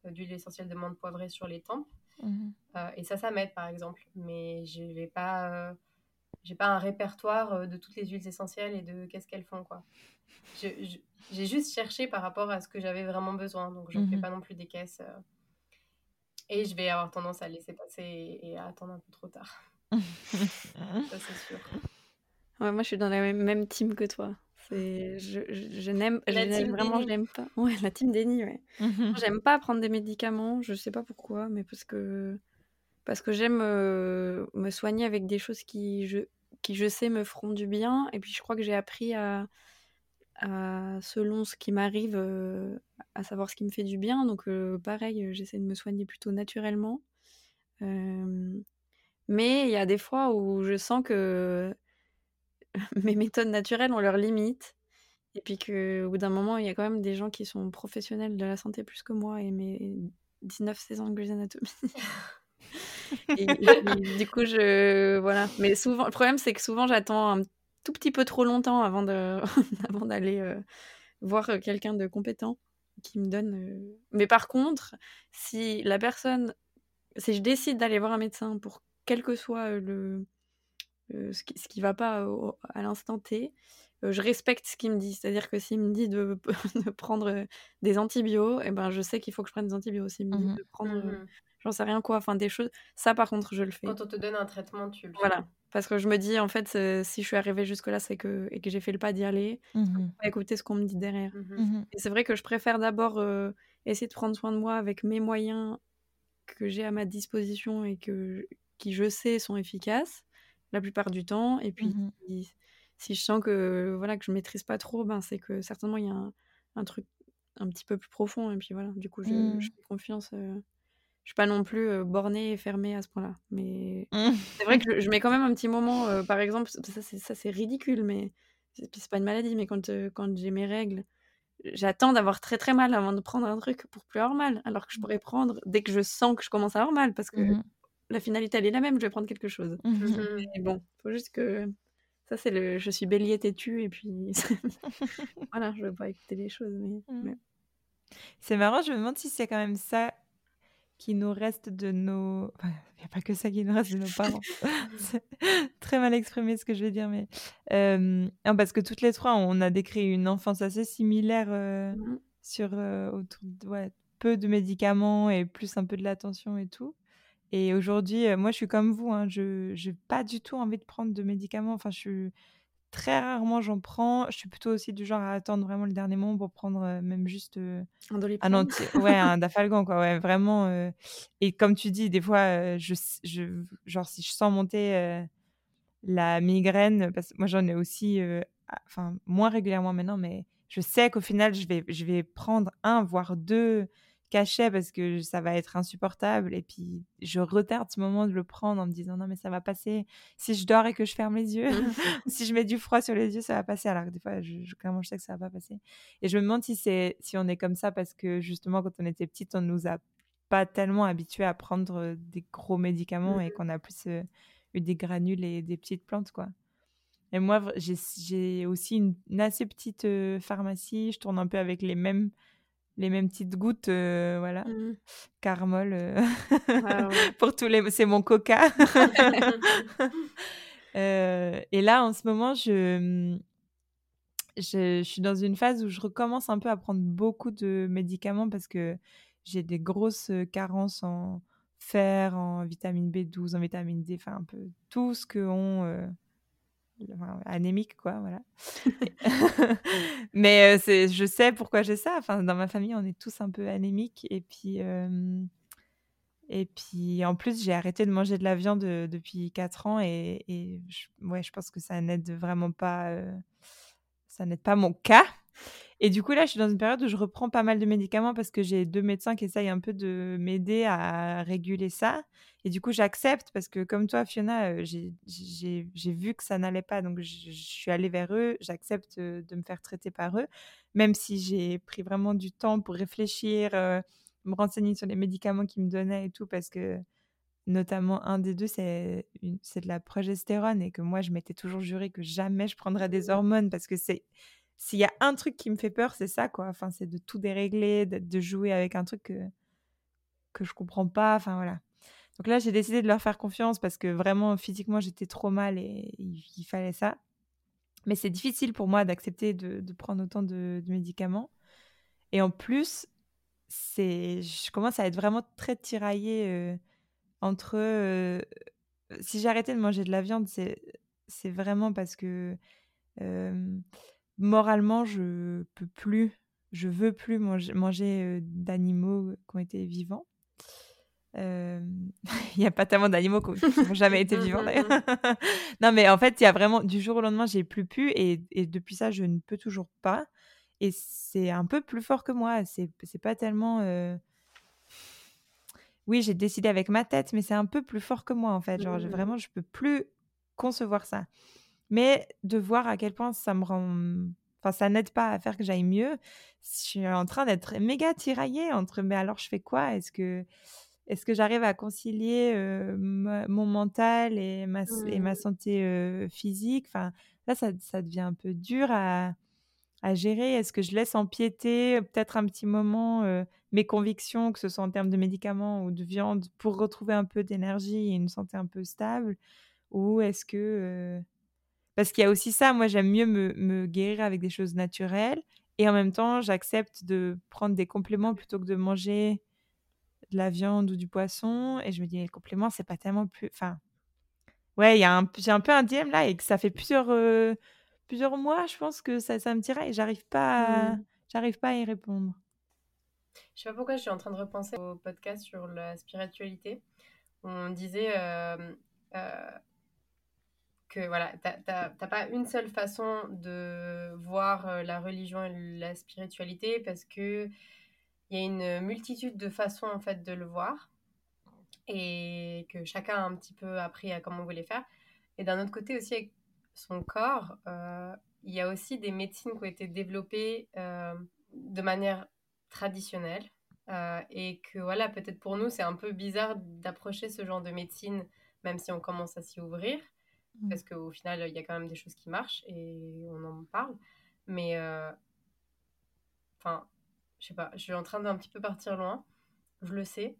d'huile essentielle de menthe poivrée sur les tempes. Mmh et ça, ça m'aide, par exemple. Mais je vais pas j'ai pas un répertoire de toutes les huiles essentielles et de qu'est-ce qu'elles font quoi. J'ai juste cherché par rapport à ce que j'avais vraiment besoin, donc je ne fais mmh pas non plus des caisses. et je vais avoir tendance à laisser passer et, à attendre un peu trop tard. ça c'est sûr. Ouais, moi je suis dans la même, même team que toi. Je, je, je n'aime vraiment, je n'aime pas. Ouais, la team déni, ouais. j'aime pas prendre des médicaments, je sais pas pourquoi, mais parce que parce que j'aime me soigner avec des choses qui je, qui, je sais, me feront du bien. Et puis, je crois que j'ai appris à, selon ce qui m'arrive, à savoir ce qui me fait du bien. Donc, pareil, j'essaie de me soigner plutôt naturellement. mais il y a des fois où je sens que mes méthodes naturelles ont leurs limites. Et puis qu'au bout d'un moment, il y a quand même des gens qui sont professionnels de la santé plus que moi et mes 19 saisons de Grey's Anatomy. et, du coup, je. Voilà. Mais souvent, le problème, c'est que souvent, j'attends un tout petit peu trop longtemps avant de avant d'aller euh, voir quelqu'un de compétent qui me donne. Euh, mais par contre, si la personne. Si je décide d'aller voir un médecin pour quel que soit le. ce, qui, ce qui va pas à l'instant T, euh, je respecte ce qu'il me dit. C'est-à-dire que s'il me dit de, de prendre des antibiotiques, eh ben, je sais qu'il faut que je prenne des antibiotiques. S'il me dit mmh de prendre mmh j'en sais rien quoi, enfin des choses. Ça par contre, je le fais. Quand on te donne un traitement, tu le Voilà. Parce que je me dis, en fait, si je suis arrivée jusque-là, c'est que, et que j'ai fait le pas d'y aller, mmh écouter ce qu'on me dit derrière. Mmh mmh et c'est vrai que je préfère d'abord euh, essayer de prendre soin de moi avec mes moyens que j'ai à ma disposition et que, qui, je sais, sont efficaces la plupart du temps. Et puis, si, je sens que, voilà, que je maîtrise pas trop, ben, c'est que certainement, il y a un, un, truc un petit peu plus profond. Et puis voilà, du coup, je, je fais confiance. Euh, je suis pas non plus bornée et fermée à ce point-là. Mais mmh. c'est vrai que je, mets quand même un petit moment, par exemple, ça c'est, ça c'est ridicule, mais c'est pas une maladie, mais quand, quand j'ai mes règles, j'attends d'avoir très très mal avant de prendre un truc pour plus avoir mal, alors que je mmh. pourrais prendre dès que je sens que je commence à avoir mal, parce que mmh la finalité elle est la même, je vais prendre quelque chose. Mais bon, faut juste que ça c'est le, je suis bélier têtu et puis voilà, je veux pas écouter les choses. mais... C'est marrant, je me demande si c'est quand même ça qui nous reste de nos. Il n'y a pas que ça qui nous reste de nos parents. c'est très mal exprimé ce que je vais dire, mais. parce que toutes les trois, on a décrit une enfance assez similaire mmh sur autour de, ouais, peu de médicaments et plus un peu de l'attention et tout. Et aujourd'hui, moi, je suis comme vous, hein, je n'ai pas du tout envie de prendre de médicaments. Enfin, je suis Très rarement j'en prends. Je suis plutôt aussi du genre à attendre vraiment le dernier moment pour prendre même juste un, un ouais, un dafalgan quoi, ouais, vraiment et comme tu dis des fois je, je genre si je sens monter la migraine parce que moi j'en ai aussi enfin moins régulièrement maintenant mais je sais qu'au final je vais je vais prendre un voire deux cachet parce que ça va être insupportable. Et puis, je retarde ce moment de le prendre en me disant non, mais ça va passer. Si je dors et que je ferme les yeux, mmh. si je mets du froid sur les yeux, ça va passer. Alors que des fois, je, je, clairement, je sais que ça va pas passer. Et je me demande si, c'est, si on est comme ça parce que justement, quand on était petite, on nous a pas tellement habitués à prendre des gros médicaments et mmh. qu'on a plus eu des granules et des petites plantes, quoi. Et moi, j'ai, aussi une, une, assez petite pharmacie. Je tourne un peu avec les mêmes les mêmes petites gouttes, euh, voilà. Mmh. Carmol. Euh, pour tous les. C'est mon coca. Euh, et là, en ce moment, je, je, suis dans une phase où je recommence un peu à prendre beaucoup de médicaments parce que j'ai des grosses carences en fer, en vitamine B12, en vitamine D, enfin un peu tout ce que ont anémique, quoi, voilà. Mais c'est, je sais pourquoi j'ai ça. Enfin, dans ma famille, on est tous un peu anémiques. Et puis, et puis en plus, j'ai arrêté de manger de la viande depuis 4 ans. Et, et je, ouais, je pense que ça n'aide vraiment pas. ça n'aide pas mon cas. Et du coup, là, je suis dans une période où je reprends pas mal de médicaments parce que j'ai deux médecins qui essayent un peu de m'aider à réguler ça. Et du coup, j'accepte parce que, comme toi, Fiona, j'ai vu que ça n'allait pas. Donc, je, suis allée vers eux. J'accepte de me faire traiter par eux, même si j'ai pris vraiment du temps pour réfléchir, euh, me renseigner sur les médicaments qu'ils me donnaient et tout, parce que, notamment, un des deux, c'est de la progestérone et que moi, je m'étais toujours juré que jamais je prendrais des hormones parce que c'est s'il y a un truc qui me fait peur, c'est ça, quoi. Enfin, c'est de tout dérégler, de, jouer avec un truc que, que je comprends pas. Enfin, voilà. Donc là, j'ai décidé de leur faire confiance parce que vraiment, physiquement, j'étais trop mal et il, fallait ça. Mais c'est difficile pour moi d'accepter de, prendre autant de, médicaments. Et en plus, je commence à être vraiment très tiraillée euh, entre. Euh, si j'ai arrêté de manger de la viande, c'est, vraiment parce que euh, moralement, je peux plus, je veux plus manger, d'animaux qui ont été vivants. il n'y a pas tellement d'animaux qui n'ont jamais été vivants d'ailleurs. non, mais en fait, il y a vraiment du jour au lendemain, j'ai plus pu et, depuis ça, je ne peux toujours pas. Et c'est un peu plus fort que moi. C'est pas tellement. Oui, j'ai décidé avec ma tête, mais c'est un peu plus fort que moi en fait. Genre, vraiment, je peux plus concevoir ça. Mais de voir à quel point ça me rend. Enfin, ça n'aide pas à faire que j'aille mieux. Je suis en train d'être méga tiraillée entre mais alors je fais quoi? Est-ce que, est que j'arrive à concilier mon mental et ma, et ma mmh. santé physique? Enfin, là, ça, ça, devient un peu dur à, à gérer. Est-ce que je laisse empiéter peut-être un petit moment mes convictions, que ce soit en termes de médicaments ou de viande, pour retrouver un peu d'énergie et une santé un peu stable? Ou est-ce que parce qu'il y a aussi ça, moi j'aime mieux me, guérir avec des choses naturelles et en même temps j'accepte de prendre des compléments plutôt que de manger de la viande ou du poisson et je me dis les compléments c'est pas tellement plus enfin ouais il y a un j'ai un peu un dilemme là et que ça fait plusieurs euh, plusieurs mois je pense que ça, ça me tirait et j'arrive pas à, mmh. j'arrive pas à y répondre je sais pas pourquoi je suis en train de repenser au podcast sur la spiritualité on disait euh, euh, que voilà, t'as pas une seule façon de voir la religion et la spiritualité parce que il y a une multitude de façons en fait de le voir et que chacun a un petit peu appris à comment voulait faire. Et d'un autre côté aussi avec son corps, euh, il y a aussi des médecines qui ont été développées euh, de manière traditionnelle et que voilà peut-être pour nous c'est un peu bizarre d'approcher ce genre de médecine même si on commence à s'y ouvrir Mmh. parce qu'au final, il y a quand même des choses qui marchent et on en parle. Mais, euh, enfin, je sais pas, je suis en train d'un petit peu partir loin, je le sais.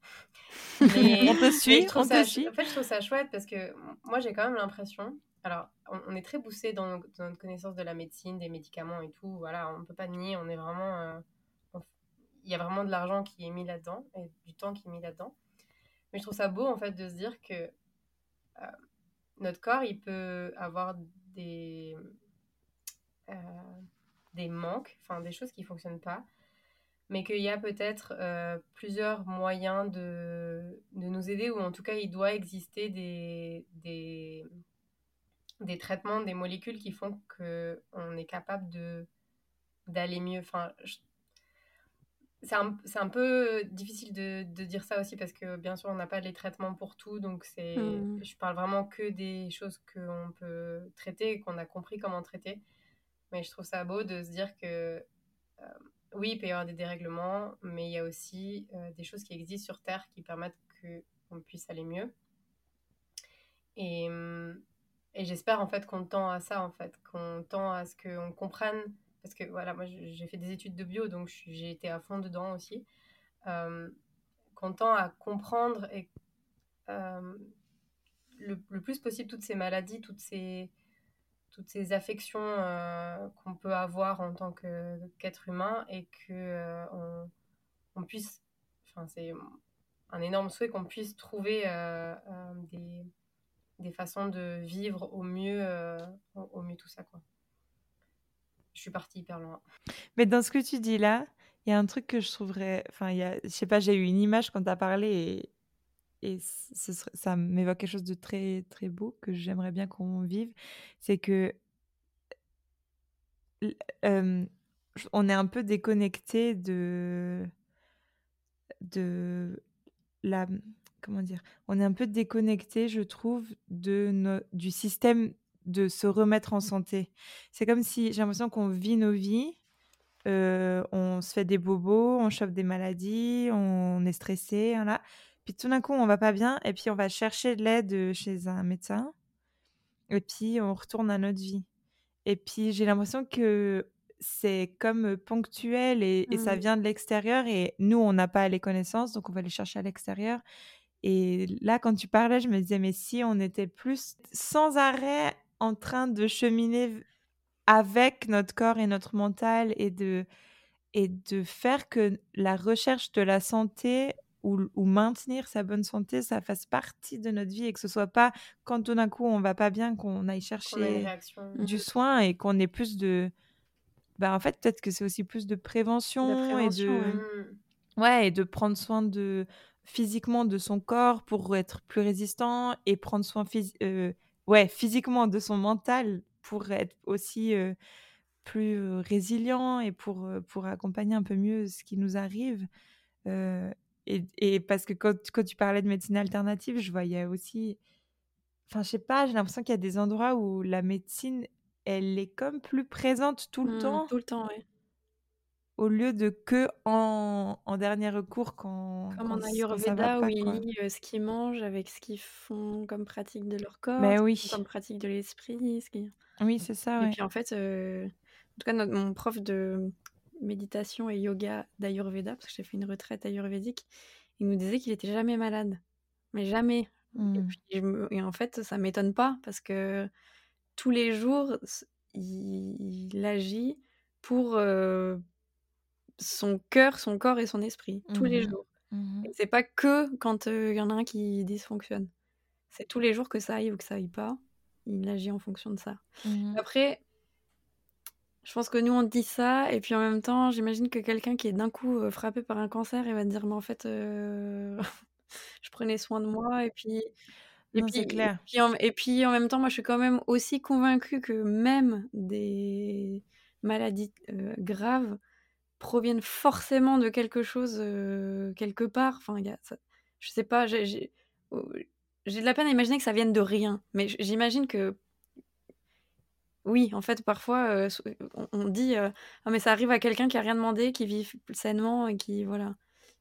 Mais, on te suit, on te suit. En fait, je trouve ça chouette parce que moi, j'ai quand même l'impression. Alors, on, est très poussé dans, notre connaissance de la médecine, des médicaments et tout. Voilà, on ne peut pas nier, on est vraiment. Euh, il y a vraiment de l'argent qui est mis là-dedans et du temps qui est mis là-dedans. Mais je trouve ça beau, en fait, de se dire que. Euh, notre corps, il peut avoir des, euh, des manques, enfin des choses qui ne fonctionnent pas, mais qu'il y a peut-être euh, plusieurs moyens de, de, nous aider, ou en tout cas, il doit exister des, des, des traitements, des molécules qui font qu'on est capable de d'aller mieux. Enfin, c'est un, un, peu difficile de, de, dire ça aussi parce que bien sûr on n'a pas les traitements pour tout donc c'est mmh. je parle vraiment que des choses qu'on peut traiter et qu'on a compris comment traiter mais je trouve ça beau de se dire que euh, oui il peut y avoir des dérèglements mais il y a aussi euh, des choses qui existent sur terre qui permettent qu'on puisse aller mieux. Et, et j'espère en fait qu'on tend à ça en fait qu'on tend à ce qu'on comprenne parce que voilà, moi j'ai fait des études de bio, donc j'ai été à fond dedans aussi, euh, qu'on tend à comprendre et, euh, le, plus possible toutes ces maladies, toutes ces, toutes ces affections euh, qu'on peut avoir en tant qu'être humain et que on, on, puisse, enfin c'est un énorme souhait qu'on puisse trouver des, des façons de vivre au mieux, euh, au, mieux tout ça. Quoi. Je suis partie hyper loin. Mais dans ce que tu dis là, il y a un truc que je trouverais. Enfin, il y a, je sais pas, j'ai eu une image quand tu as parlé et, et ça m'évoque quelque chose de très, très beau que j'aimerais bien qu'on vive. C'est que. on est un peu déconnecté de. de la comment dire, on est un peu déconnecté, je trouve, de du système de se remettre en santé. C'est comme si j'ai l'impression qu'on vit nos vies, euh, on se fait des bobos, on chope des maladies, on est stressé, là. Puis tout d'un coup, on va pas bien, et puis on va chercher de l'aide chez un médecin, et puis on retourne à notre vie. Et puis j'ai l'impression que c'est comme ponctuel et, et ça mmh. vient de l'extérieur et nous, on n'a pas les connaissances, donc on va les chercher à l'extérieur. Et là, quand tu parlais, je me disais, mais si on était plus sans arrêt en train de cheminer avec notre corps et notre mental et de, et de faire que la recherche de la santé ou, ou, maintenir sa bonne santé, ça fasse partie de notre vie et que ce soit pas quand tout d'un coup on va pas bien qu'on aille chercher du mmh. soin et qu'on ait plus de... Bah, en fait, peut-être que c'est aussi plus de prévention, et de... Ouais, et de prendre soin de, physiquement de son corps pour être plus résistant et prendre soin euh, ouais, physiquement de son mental pour être aussi euh, plus euh, résilient et pour, pour accompagner un peu mieux ce qui nous arrive. Et, et, parce que quand, quand, tu parlais de médecine alternative, je voyais aussi. Enfin, je sais pas, j'ai l'impression qu'il y a des endroits où la médecine, elle est comme plus présente tout le mmh, temps. Tout le temps, oui au lieu de que en, en dernier recours quand Comme en Ayurveda où ils lient ce qu'ils mangent avec ce qu'ils font comme pratique de leur corps, Mais oui. comme pratique de l'esprit. Ce qui... Oui, c'est ça. Et puis en fait, en tout cas, notre, mon prof de méditation et yoga d'Ayurveda, parce que j'ai fait une retraite ayurvédique, il nous disait qu'il était jamais malade. Mais jamais. Et, mmh. et en fait, ça m'étonne pas parce que tous les jours, il, il agit pour, son cœur, son corps et son esprit, tous les mmh jours. Mmh c'est pas que quand il y en a un qui dysfonctionne. C'est tous les jours que ça aille ou que ça aille pas. Il agit en fonction de ça. Mmh Après, je pense que nous, on dit ça, et puis en même temps, j'imagine que quelqu'un qui est d'un coup frappé par un cancer, il va dire, mais en fait, je prenais soin de moi, et puis... Et puis, clair. Et puis, en, et puis en même temps, moi, je suis quand même aussi convaincue que même des maladies graves, proviennent forcément de quelque chose quelque part. Enfin, y a, je sais pas, j'ai de la peine à imaginer que ça vienne de rien. Mais j'imagine que oui, en fait, parfois, on, dit ah, mais ça arrive à quelqu'un qui a rien demandé, qui vit sainement et qui voilà.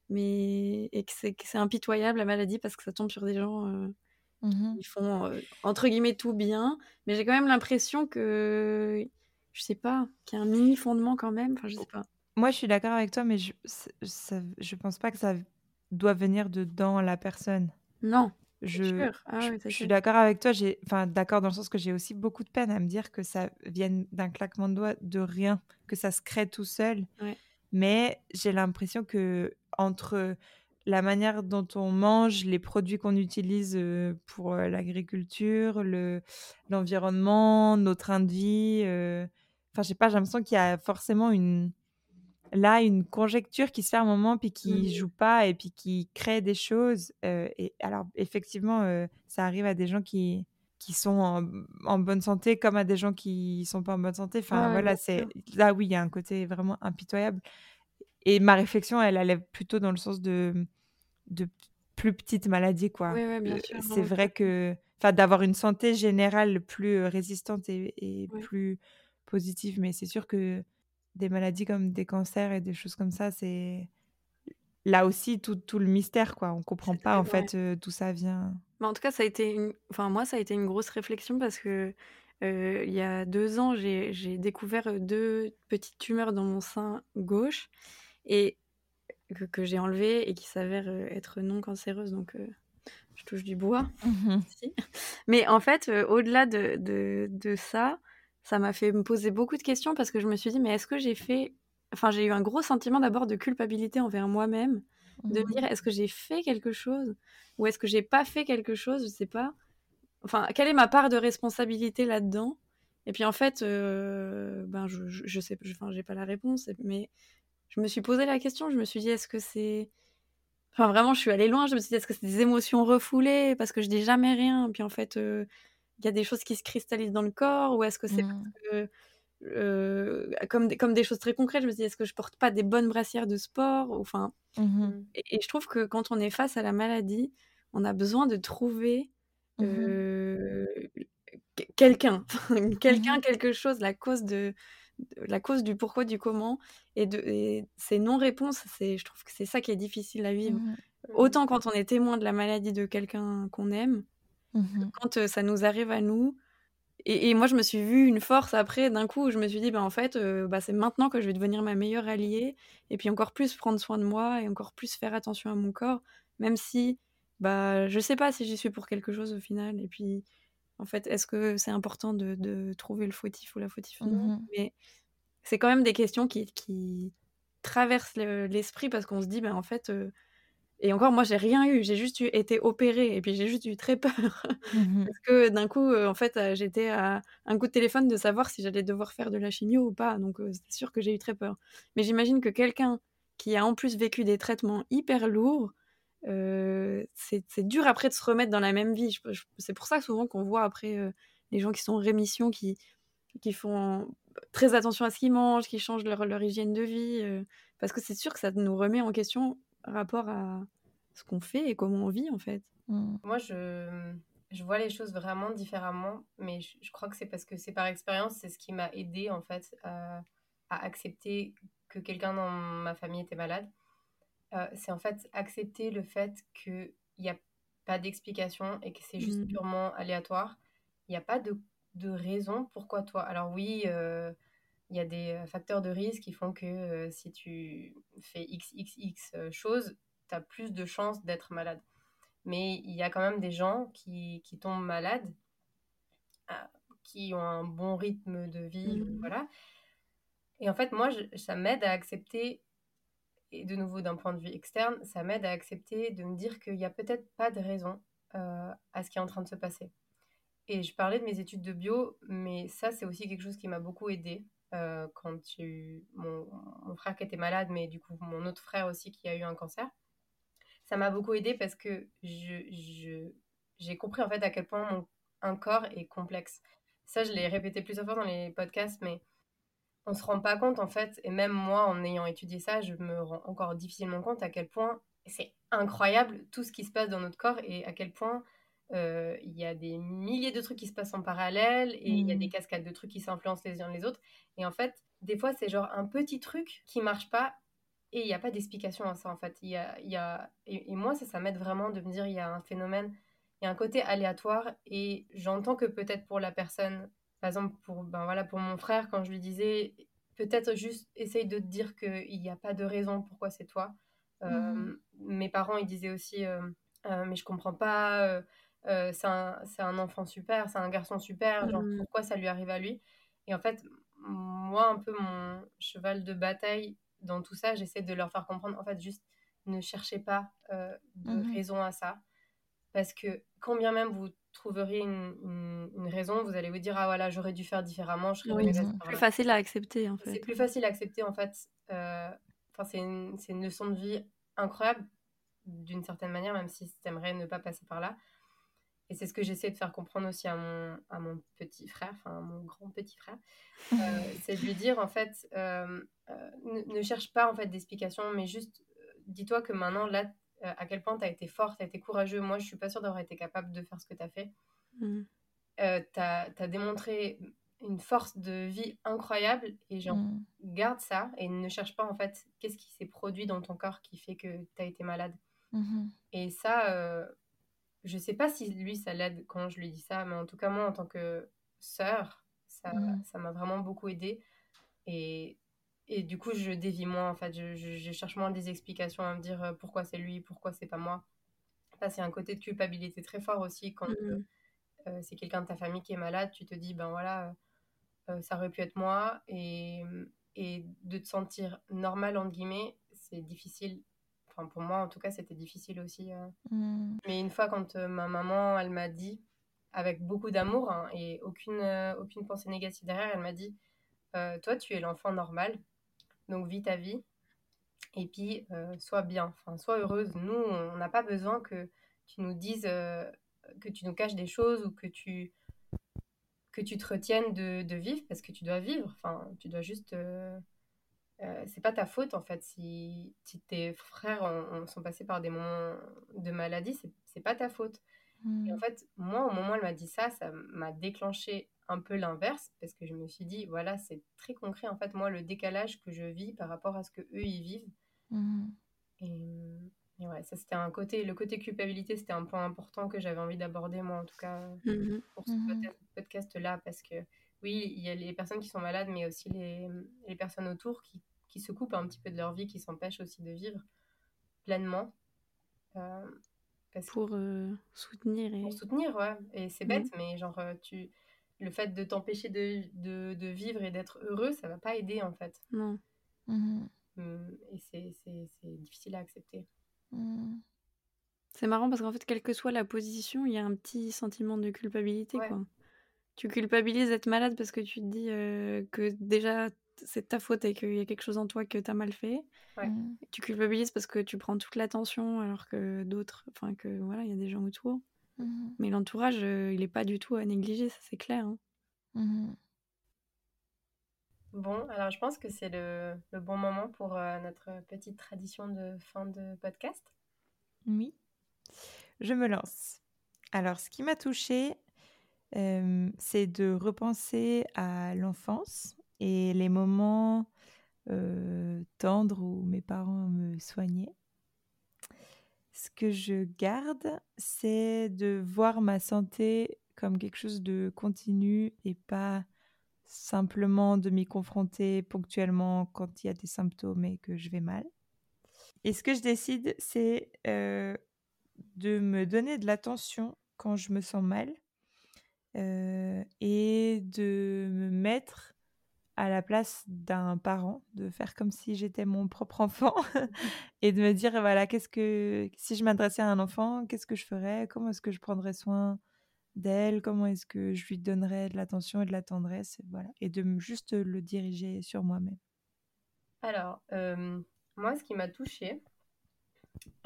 Mais et que c'est impitoyable la maladie parce que ça tombe sur des gens mmh qui font entre guillemets tout bien. Mais j'ai quand même l'impression que je sais pas, qu'il y a un mini fondement quand même. Enfin, je sais pas. Moi, je suis d'accord avec toi, mais je ne pense pas que ça doit venir de dans la personne. Non, Je ah je suis d'accord avec toi, enfin, d'accord dans le sens que j'ai aussi beaucoup de peine à me dire que ça vienne d'un claquement de doigts, de rien, que ça se crée tout seul. Mais j'ai l'impression que entre la manière dont on mange, les produits qu'on utilise, pour, l'agriculture, le l'environnement, nos trains de vie, enfin, je sais pas, j'ai l'impression qu'il y a forcément une là une conjecture qui se fait un moment puis qui mmh. joue pas et puis qui crée des choses et alors effectivement ça arrive à des gens qui qui sont en, bonne santé comme à des gens qui sont pas en bonne santé. Enfin voilà c'est là oui il y a un côté vraiment impitoyable. Et ma réflexion elle allait plutôt dans le sens de de plus petites maladies quoi. C'est vrai que enfin d'avoir une santé générale plus résistante et, et plus positive mais c'est sûr que des maladies comme des cancers et des choses comme ça, c'est là aussi tout, tout, le mystère, quoi. On comprend pas en fait euh, d'où ça vient. Mais en tout cas, ça a été, une... enfin moi, ça a été une grosse réflexion parce que euh, il y a deux ans, j'ai découvert euh, deux petites tumeurs dans mon sein gauche et que, j'ai enlevées et qui s'avèrent être non cancéreuses, donc je touche du bois. Mmh Mais en fait, au-delà de, de, de, ça, ça m'a fait me poser beaucoup de questions parce que je me suis dit, mais est-ce que j'ai fait. Enfin, j'ai eu un gros sentiment d'abord de culpabilité envers moi-même, de me dire, est-ce que j'ai fait quelque chose ou est-ce que j'ai pas fait quelque chose, je sais pas. enfin, quelle est ma part de responsabilité là-dedans? Et puis en fait, euh, ben, je, je, je sais, enfin, j'ai pas la réponse, mais je me suis posé la question. Je me suis dit, est-ce que c'est Enfin, vraiment, je suis allée loin. Je me suis dit, est-ce que c'est des émotions refoulées parce que je dis jamais rien? Puis en fait, il y a des choses qui se cristallisent dans le corps Ou est-ce que c'est parce mmh. que, comme, des, comme des choses très concrètes, je me dit, est-ce que je porte pas des bonnes brassières de sport Enfin, mmh et, je trouve que quand on est face à la maladie, on a besoin de trouver mmh quelqu'un, quelqu'un, quelque chose, la cause de la cause du pourquoi, du comment, et, de, ces non-réponses, c'est, je trouve que c'est ça qui est difficile à vivre. Mmh Autant quand on est témoin de la maladie de quelqu'un qu'on aime, mmh quand ça nous arrive à nous. Et, moi, je me suis vue une force après, d'un coup, je me suis dit, bah, en fait, bah, c'est maintenant que je vais devenir ma meilleure alliée, et puis encore plus prendre soin de moi, et encore plus faire attention à mon corps, même si bah, je sais pas si j'y suis pour quelque chose au final. Et puis, en fait, est-ce que c'est important de, trouver le fautif ou la fautif mmh Mais c'est quand même des questions qui, qui traversent l'esprit parce qu'on se dit, ben en fait, euh, et encore, moi, j'ai rien eu, j'ai juste eu, été opérée et puis j'ai juste eu très peur. Mmh parce que d'un coup, euh, en fait, euh, j'étais à un coup de téléphone de savoir si j'allais devoir faire de la chimio ou pas. Donc, c'est sûr que j'ai eu très peur. Mais j'imagine que quelqu'un qui a en plus vécu des traitements hyper lourds, c'est dur après de se remettre dans la même vie. C'est pour ça souvent qu'on voit après les gens qui sont en rémission, qui, qui font très attention à ce qu'ils mangent, qui changent leur, leur hygiène de vie, parce que c'est sûr que ça nous remet en question rapport à ce qu'on fait et comment on vit en fait. Mmh. Moi, je, je, vois les choses vraiment différemment, mais je, crois que c'est parce que c'est par expérience, c'est ce qui m'a aidé en fait à, à accepter que quelqu'un dans ma famille était malade. Euh, c'est en fait accepter le fait qu'il n'y a pas d'explication et que c'est juste mmh. purement aléatoire. Il n'y a pas de, de, raison pourquoi toi. Alors oui, euh, il y a des euh, facteurs de risque qui font que si tu fais XXX choses, tu as plus de chances d'être malade. Mais il y a quand même des gens qui, qui tombent malades, qui ont un bon rythme de vie, mmh. voilà. Et en fait, moi, ça m'aide à accepter et de nouveau d'un point de vue externe, ça m'aide à accepter de me dire qu'il n'y a peut-être pas de raison euh, à ce qui est en train de se passer. Et je parlais de mes études de bio, mais ça, c'est aussi quelque chose qui m'a beaucoup aidé euh, quand j'ai eu mon, frère qui était malade, mais du coup, mon autre frère aussi qui a eu un cancer. Ça m'a beaucoup aidé parce que j'ai je, compris en fait à quel point mon, un corps est complexe. Ça, je l'ai répété plusieurs fois dans les podcasts, mais on se rend pas compte en fait, et même moi en ayant étudié ça, je me rends encore difficilement compte à quel point c'est incroyable tout ce qui se passe dans notre corps et à quel point euh, il y a des milliers de trucs qui se passent en parallèle et il y a des mmh. cascades de trucs qui s'influencent les uns les autres. Et en fait, des fois, c'est genre un petit truc qui marche pas et il n'y a pas d'explication à ça en fait. Il y a, il y a... Et, moi, ça, ça m'aide vraiment de me dire il y a un phénomène, il y a un côté aléatoire et j'entends que peut-être pour la personne par exemple, pour, ben voilà, pour mon frère, quand je lui disais, peut-être juste essaye de te dire qu'il n'y a pas de raison pourquoi c'est toi. Euh, mmh mes parents, ils disaient aussi, euh, euh, mais je comprends pas, c'est un, un, enfant super, c'est un garçon super, genre mmh. pourquoi ça lui arrive à lui? Et en fait, moi, un peu mon cheval de bataille dans tout ça, j'essaie de leur faire comprendre, en fait, juste ne cherchez pas de mmh raison à ça. Parce que quand bien même vous trouveriez une, une, raison, vous allez vous dire ah voilà j'aurais dû faire différemment, je serais C'est plus facile à accepter en fait. C'est plus facile à accepter en fait. Euh, c'est une, une, leçon de vie incroyable d'une certaine manière, même si tu aimerais ne pas passer par là. Et c'est ce que j'essaie de faire comprendre aussi à mon, à mon petit frère, enfin à mon grand petit frère. Euh, c'est de lui dire en fait, euh, ne, ne, cherche pas en fait d'explication, mais juste dis-toi que maintenant là euh, à quel point tu as été fort, tu as été courageux. Moi, je suis pas sûre d'avoir été capable de faire ce que tu as fait. Mm. Euh, tu as, démontré une force de vie incroyable et genre, mm. garde ça et ne cherche pas en fait qu'est-ce qui s'est produit dans ton corps qui fait que tu as été malade. Mm-hmm. Et ça, euh, je sais pas si lui, ça l'aide quand je lui dis ça, mais en tout cas, moi, en tant que sœur, ça mm. m'a vraiment beaucoup aidé. Et et du coup, je dévie moins, en fait. Je, cherche moins des explications à me dire euh, pourquoi c'est lui, pourquoi c'est pas moi. Ça, c'est un côté de culpabilité très fort aussi. Quand mmh. euh, euh, c'est quelqu'un de ta famille qui est malade, tu te dis, ben voilà, ça aurait pu être moi. Et, et de te sentir normal, entre guillemets, c'est difficile. Enfin, pour moi, en tout cas, c'était difficile aussi. Mmh. Mais une fois, quand ma maman, elle m'a dit, avec beaucoup d'amour hein, et aucune, aucune pensée négative derrière. Elle m'a dit Toi, tu es l'enfant normal, donc vis ta vie et puis sois bien, enfin, sois heureuse. Nous, on n'a pas besoin que tu nous dises, que tu nous caches des choses ou que tu, que tu te retiennes de, de vivre parce que tu dois vivre. Enfin, tu dois juste euh, c'est pas ta faute en fait si, si tes frères ont, sont passés par des moments de maladie, c'est pas ta faute. Et en hmm. fait, moi, au moment où elle m'a dit ça, ça m'a déclenché un peu l'inverse parce que je me suis dit, voilà, c'est très concret en fait, moi, le décalage que je vis par rapport à ce que eux ils vivent. Hmm. Et, et, ouais, ça c'était un côté, le côté culpabilité, c'était un point important que j'avais envie d'aborder, moi en tout cas, hmm. pour ce podcast là parce que oui, il y a les personnes qui sont malades, mais aussi les, les personnes autour qui qui se coupent un petit peu de leur vie, qui s'empêchent aussi de vivre pleinement. Euh, pour euh, soutenir. Et... Pour soutenir, ouais. Et c'est bête, mais genre, euh, tu... le fait de t'empêcher de, de, de, vivre et d'être heureux, ça va pas aider en fait. Non. Mmh. Mmh. Et c'est difficile à accepter. Mmh. C'est marrant parce qu'en fait, quelle que soit la position, il y a un petit sentiment de culpabilité. Quoi. Tu culpabilises d'être malade parce que tu te dis que déjà c'est ta faute et qu'il y a quelque chose en toi que tu as mal fait. Mmh. Tu culpabilises parce que tu prends toute l'attention alors que d'autres, enfin que voilà, il y a des gens autour. Mmh. Mais l'entourage, euh, il n'est pas du tout à négliger, ça c'est clair. Hein. Mmh. Bon, alors je pense que c'est le, le, bon moment pour euh, notre petite tradition de fin de podcast. Oui, je me lance. Alors, ce qui m'a touchée, euh, c'est de repenser à l'enfance et les moments tendres où mes parents me soignaient. Ce que je garde, c'est de voir ma santé comme quelque chose de continu et pas simplement de m'y confronter ponctuellement quand il y a des symptômes et que je vais mal. Et ce que je décide, c'est de me donner de l'attention quand je me sens mal et de me mettre à la place d'un parent, de faire comme si j'étais mon propre enfant et de me dire voilà, qu'est-ce que si je m'adressais à un enfant, qu'est-ce que je ferais? Comment est-ce que je prendrais soin d'elle? Comment est-ce que je lui donnerais de l'attention et de la tendresse? Voilà, et de juste le diriger sur moi-même. Alors, euh, moi, ce qui m'a touchée,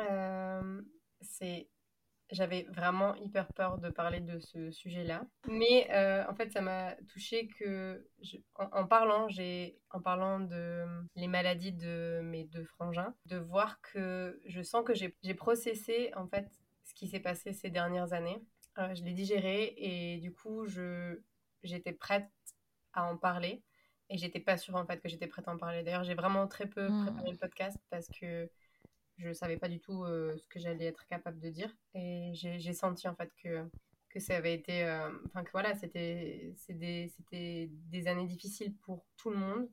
euh, c'est j'avais vraiment hyper peur de parler de ce sujet-là. Mais euh, en fait, ça m'a touchée que, en, parlant, j'ai, en parlant de les maladies de mes deux frangins, de voir que je sens que j'ai processé en fait ce qui s'est passé ces dernières années. Euh, je l'ai digéré et du coup, je, j'étais prête à en parler. Et j'étais pas sûre en fait que j'étais prête à en parler. D'ailleurs, j'ai vraiment très peu mmh. préparé le podcast parce que je savais pas du tout euh, ce que j'allais être capable de dire. Et j'ai senti en fait que, que ça avait été. Euh, enfin, que voilà, c'était des, des années difficiles pour tout le monde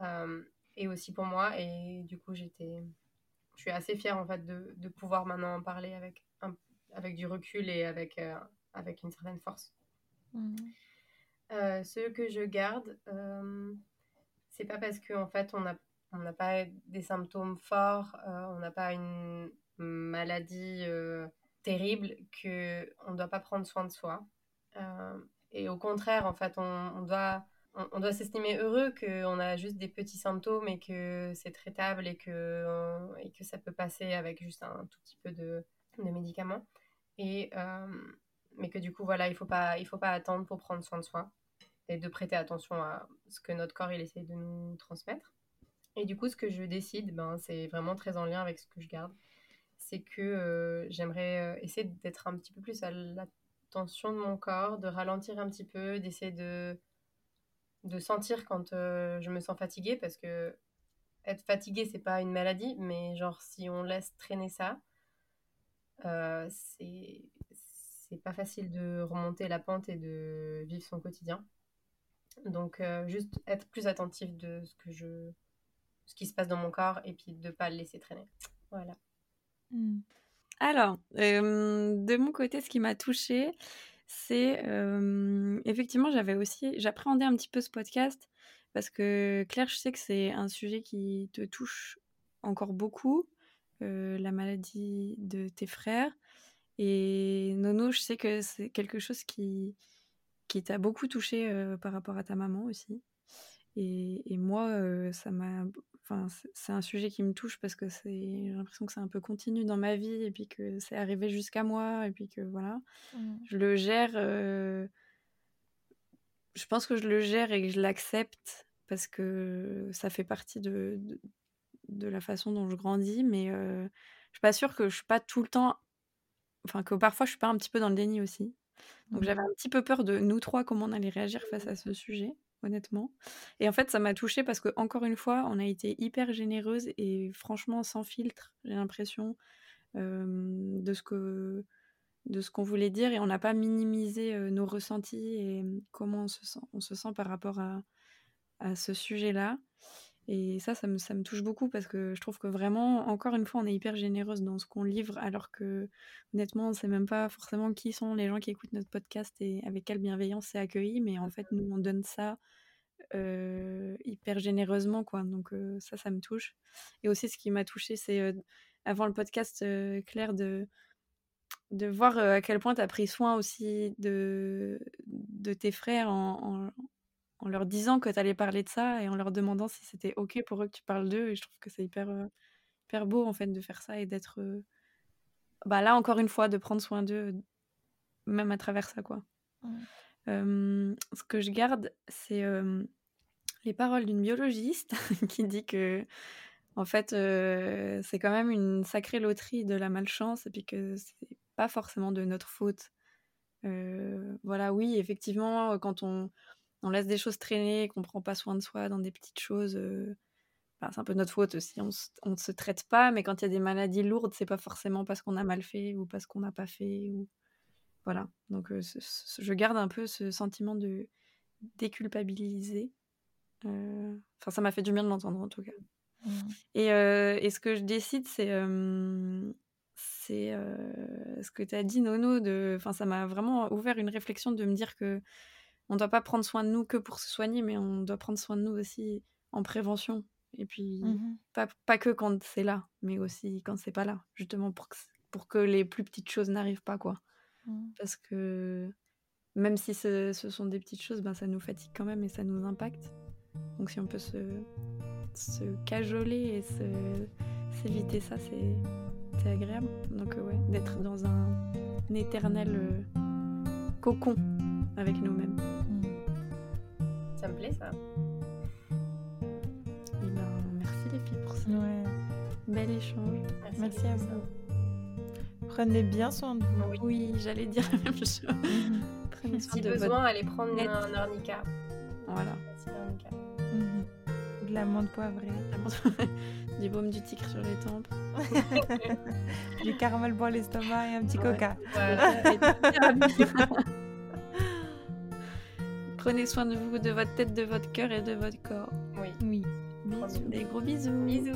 euh, et aussi pour moi. Et du coup, j'étais. Je suis assez fière en fait de, de pouvoir maintenant en parler avec, avec du recul et avec, avec une certaine force. Mmh. ce que je garde, c'est pas parce qu'en en fait on a on n'a pas des symptômes forts, euh, on n'a pas une maladie euh, terrible, que on ne doit pas prendre soin de soi. Euh, et au contraire, en fait, on, doit, on, doit s'estimer heureux qu'on a juste des petits symptômes et que c'est traitable et que, et que ça peut passer avec juste un tout petit peu de, de médicaments. Et, mais que du coup, voilà, il ne faut, pas, faut pas attendre pour prendre soin de soi et de prêter attention à ce que notre corps il essaie de nous transmettre. Et du coup, ce que je décide, ben, c'est vraiment très en lien avec ce que je garde. C'est que euh, j'aimerais euh, essayer d'être un petit peu plus à l'attention de mon corps, de ralentir un petit peu, d'essayer de, de sentir quand euh, je me sens fatiguée, parce que être fatiguée, c'est pas une maladie, mais genre si on laisse traîner ça, c'est c'est pas facile de remonter la pente et de vivre son quotidien. Donc juste être plus attentif de ce que je ce qui se passe dans mon corps et puis de ne pas le laisser traîner. Voilà. Hmm. Alors, euh, de mon côté, ce qui m'a touchée, c'est euh, effectivement, j'avais aussi, j'appréhendais un petit peu ce podcast parce que Claire, je sais que c'est un sujet qui te touche encore beaucoup, euh, la maladie de tes frères. Et Nono, je sais que c'est quelque chose qui, qui t'a beaucoup touché par rapport à ta maman aussi. Et, et moi, ça m'a. Enfin, c'est un sujet qui me touche parce que c'est, j'ai l'impression que c'est un peu continu dans ma vie et puis que c'est arrivé jusqu'à moi et puis que voilà, mmh. je le gère. je pense que je le gère et que je l'accepte parce que ça fait partie de, de, la façon dont je grandis, mais je suis pas sûre que je suis pas tout le temps. Enfin, que parfois je suis pas un petit peu dans le déni aussi. Donc j'avais un petit peu peur de nous trois, comment on allait réagir face à ce sujet, honnêtement. Et en fait, ça m'a touchée parce que encore une fois, on a été hyper généreuse et franchement sans filtre, j'ai l'impression, de ce que de ce qu'on voulait dire et on n'a pas minimisé nos ressentis et comment on se sent, on se sent par rapport à, à ce sujet-là. Et ça, ça me, ça me, touche beaucoup parce que je trouve que vraiment, encore une fois, on est hyper généreuse dans ce qu'on livre, alors que honnêtement, on ne sait même pas forcément qui sont les gens qui écoutent notre podcast et avec quelle bienveillance c'est accueilli. Mais en fait, nous, on donne ça hyper généreusement, quoi. Donc ça, ça me touche. Et aussi, ce qui m'a touché, c'est avant le podcast, Claire, de, de voir à quel point tu as pris soin aussi de, de tes frères en leur disant que tu allais parler de ça et en leur demandant si c'était OK pour eux que tu parles d'eux. Et je trouve que c'est hyper, hyper beau en fait de faire ça et d'être bah, là encore une fois de prendre soin d'eux, même à travers ça quoi. ce que je garde, c'est les paroles d'une biologiste qui dit que en fait euh, c'est quand même une sacrée loterie de la malchance et puis que c'est pas forcément de notre faute. voilà, oui, effectivement, quand on on laisse des choses traîner, qu'on prend pas soin de soi dans des petites choses. Euh, c'est un peu notre faute aussi. On, ne se traite pas, mais quand il y a des maladies lourdes, c'est pas forcément parce qu'on a mal fait ou parce qu'on n'a pas fait. Ou... Voilà. Donc, euh, je garde un peu ce sentiment de déculpabiliser. Euh, enfin, ça m'a fait du bien de l'entendre en tout cas. Mmh. Et, et, ce que je décide, c'est c'est ce que tu as dit, Nono. De... Enfin, ça m'a vraiment ouvert une réflexion de me dire que on ne doit pas prendre soin de nous que pour se soigner, mais on doit prendre soin de nous aussi en prévention. Et puis, mmh pas, pas, que quand c'est là, mais aussi quand c'est pas là, justement pour que, pour que les plus petites choses n'arrivent pas, quoi. Mmh. Parce que même si ce, ce, sont des petites choses, ben, ça nous fatigue quand même et ça nous impacte. Donc si on peut se, se cajoler et s'éviter ça, c'est agréable. Donc ouais, d'être dans un, éternel euh, cocon avec nous-mêmes. Ça me plaît ça. Et eh ben, merci les filles pour ça. Ouais. Bel échange. Merci, à vous. Prenez bien soin de vous. Oui, j'allais dire la même chose. Mhm. Prenez soin si de besoin, allez prendre un arnica. Voilà. Mhm. De l'amande poivrée. du baume du tigre sur les tempes. du caramel pour l'estomac et un petit coca. Prenez soin de vous, de votre tête, de votre cœur et de votre corps. Oui. Oui. Bisous. Des gros bisous. Bisous.